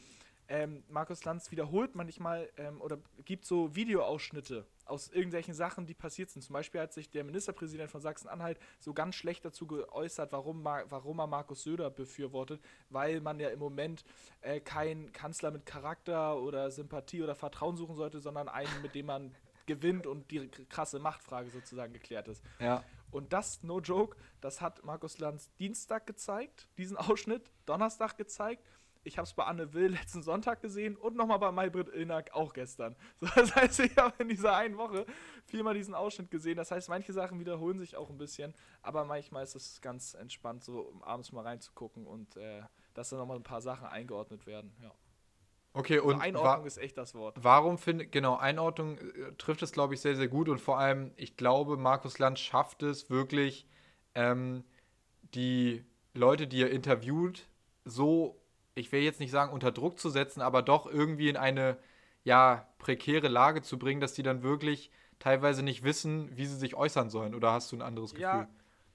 ähm, Markus Lanz wiederholt manchmal ähm, oder gibt so Videoausschnitte aus irgendwelchen Sachen, die passiert sind. Zum Beispiel hat sich der Ministerpräsident von Sachsen-Anhalt so ganz schlecht dazu geäußert, warum, warum er Markus Söder befürwortet, weil man ja im Moment äh, keinen Kanzler mit Charakter oder Sympathie oder Vertrauen suchen sollte, sondern einen, mit dem man gewinnt und die krasse Machtfrage sozusagen geklärt ist. Ja. Und das, no joke, das hat Markus Lanz Dienstag gezeigt, diesen Ausschnitt, Donnerstag gezeigt. Ich habe es bei Anne Will letzten Sonntag gesehen und nochmal bei Maybrit Illnack auch gestern. <laughs> So, das heißt, ich habe in dieser einen Woche viermal diesen Ausschnitt gesehen. Das heißt, manche Sachen wiederholen sich auch ein bisschen, aber manchmal ist es ganz entspannt, so abends mal reinzugucken und äh, dass dann nochmal ein paar Sachen eingeordnet werden. Ja. Okay, Und und Einordnung wa ist echt das Wort. warum finde genau, Einordnung äh, trifft es, glaube ich, sehr, sehr gut und vor allem, ich glaube, Markus Lanz schafft es wirklich, ähm, die Leute, die er interviewt, so, ich will jetzt nicht sagen, unter Druck zu setzen, aber doch irgendwie in eine, ja, prekäre Lage zu bringen, dass die dann wirklich teilweise nicht wissen, wie sie sich äußern sollen. Oder hast du ein anderes Gefühl? Ja,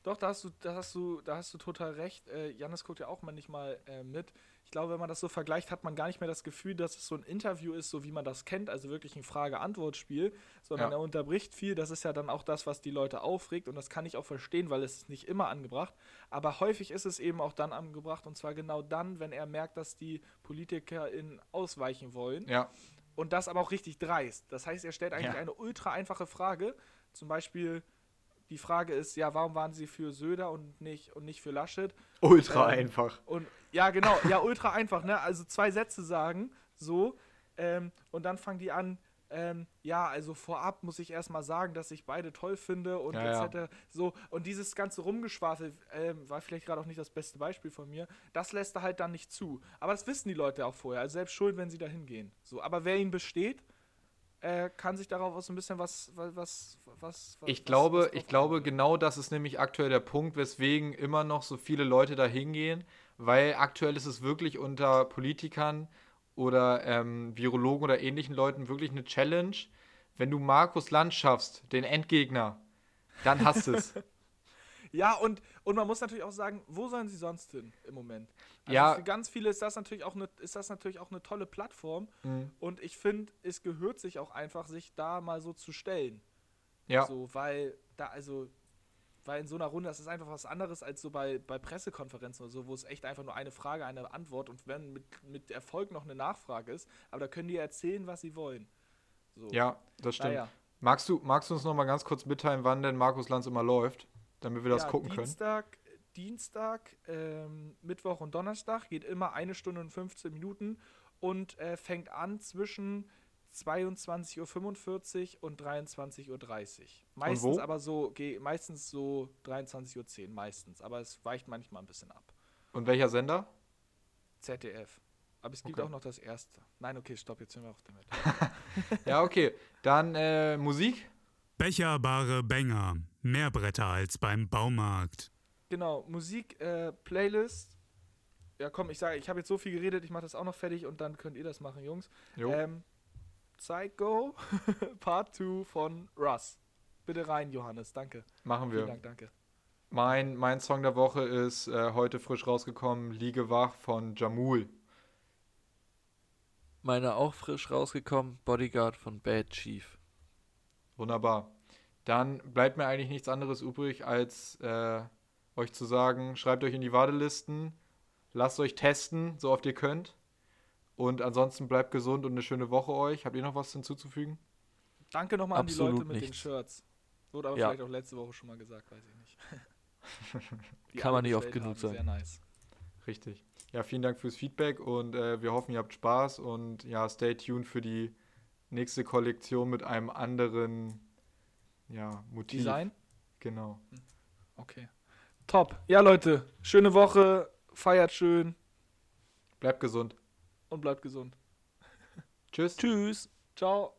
doch, da hast du, da hast du, da hast du total recht. Äh, Janis guckt ja auch manchmal äh, mit. Ich glaube, wenn man das so vergleicht, hat man gar nicht mehr das Gefühl, dass es so ein Interview ist, so wie man das kennt, also wirklich ein Frage-Antwort-Spiel, sondern Ja. er unterbricht viel. Das ist ja dann auch das, was die Leute aufregt und das kann ich auch verstehen, weil es ist nicht immer angebracht. Aber häufig ist es eben auch dann angebracht und zwar genau dann, wenn er merkt, dass die PolitikerInnen ausweichen wollen. Ja, und das aber auch richtig dreist. Das heißt, er stellt eigentlich Ja. eine ultra einfache Frage. Zum Beispiel, die Frage ist, ja, warum waren sie für Söder und nicht, und nicht für Laschet? Ultra Ähm, einfach. Und ja, genau, ja, ultra einfach, ne? Also zwei Sätze sagen, so, ähm, und dann fangen die an, ähm, ja, also vorab muss ich erstmal sagen, dass ich beide toll finde und Ja, ja. etc. So, und dieses ganze Rumgeschwafel ähm, war vielleicht gerade auch nicht das beste Beispiel von mir. Das lässt er halt dann nicht zu. Aber das wissen die Leute auch vorher, also selbst schuld, wenn sie da hingehen. So, aber wer ihn besteht, äh, kann sich darauf auch so ein bisschen was, was, was, was Ich was- glaube, was ich glaube, genau das ist nämlich aktuell der Punkt, weswegen immer noch so viele Leute da hingehen, weil aktuell ist es wirklich unter Politikern oder ähm, Virologen oder ähnlichen Leuten wirklich eine Challenge. Wenn du Markus Land schaffst, den Endgegner, dann hast du es. <laughs> Ja, und, und man muss natürlich auch sagen, wo sollen sie sonst hin im Moment? Also Ja. Für ganz viele ist das natürlich auch eine, ist das natürlich auch eine tolle Plattform. Mhm. Und ich finde, es gehört sich auch einfach, sich da mal so zu stellen. Ja, So, weil da, also, weil in so einer Runde, das ist einfach was anderes als so bei, bei Pressekonferenzen oder so, wo es echt einfach nur eine Frage, eine Antwort und wenn mit, mit Erfolg noch eine Nachfrage ist, aber da können die erzählen, was sie wollen. So. ja, das stimmt. Naja. Magst, du, magst du uns noch mal ganz kurz mitteilen, wann denn Markus Lanz immer läuft, damit wir das ja, gucken können? Dienstag, Dienstag, ähm, Mittwoch und Donnerstag geht immer eine Stunde und 15 Minuten und äh, fängt an zwischen 22.45 Uhr und 23.30 Uhr. Meistens wo? aber so, geh- meistens so 23.10 Uhr, meistens. Aber es weicht manchmal ein bisschen ab. Und welcher Sender? ZDF. Aber es gibt Okay. auch noch das erste. Nein, okay, stopp, jetzt hören wir auf damit. <laughs> Ja, okay. Dann äh, Musik. Becherbare Bänger. Mehr Bretter als beim Baumarkt. Genau, Musik, äh, Playlist. Ja, komm, ich sage, ich habe jetzt so viel geredet, ich mache das auch noch fertig und dann könnt ihr das machen, Jungs. Jo. Ähm, Psycho <laughs> Part 2 von Russ. Bitte rein, Johannes, danke. Machen Vielen wir. Dank, danke. Mein, mein Song der Woche ist äh, heute frisch rausgekommen, Liege wach von Jamul. Meine auch frisch rausgekommen, Bodyguard von Bad Chief. Wunderbar. Dann bleibt mir eigentlich nichts anderes übrig, als äh, euch zu sagen, schreibt euch in die Wartelisten, lasst euch testen, so oft ihr könnt. Und ansonsten bleibt gesund und eine schöne Woche euch. Habt ihr noch was hinzuzufügen? Danke nochmal an die Leute Absolut mit den nichts. Shirts. Wurde aber Ja. vielleicht auch letzte Woche schon mal gesagt, weiß ich nicht. <laughs> Kann man nicht oft genug sagen. Sehr nice. Richtig. Ja, vielen Dank fürs Feedback und äh, wir hoffen, ihr habt Spaß und ja, stay tuned für die nächste Kollektion mit einem anderen ja, Motiv. Design? Genau. Okay. Top. Ja, Leute, schöne Woche, feiert schön Bleibt gesund. Und bleibt gesund. Tschüss. Tschüss. Ciao.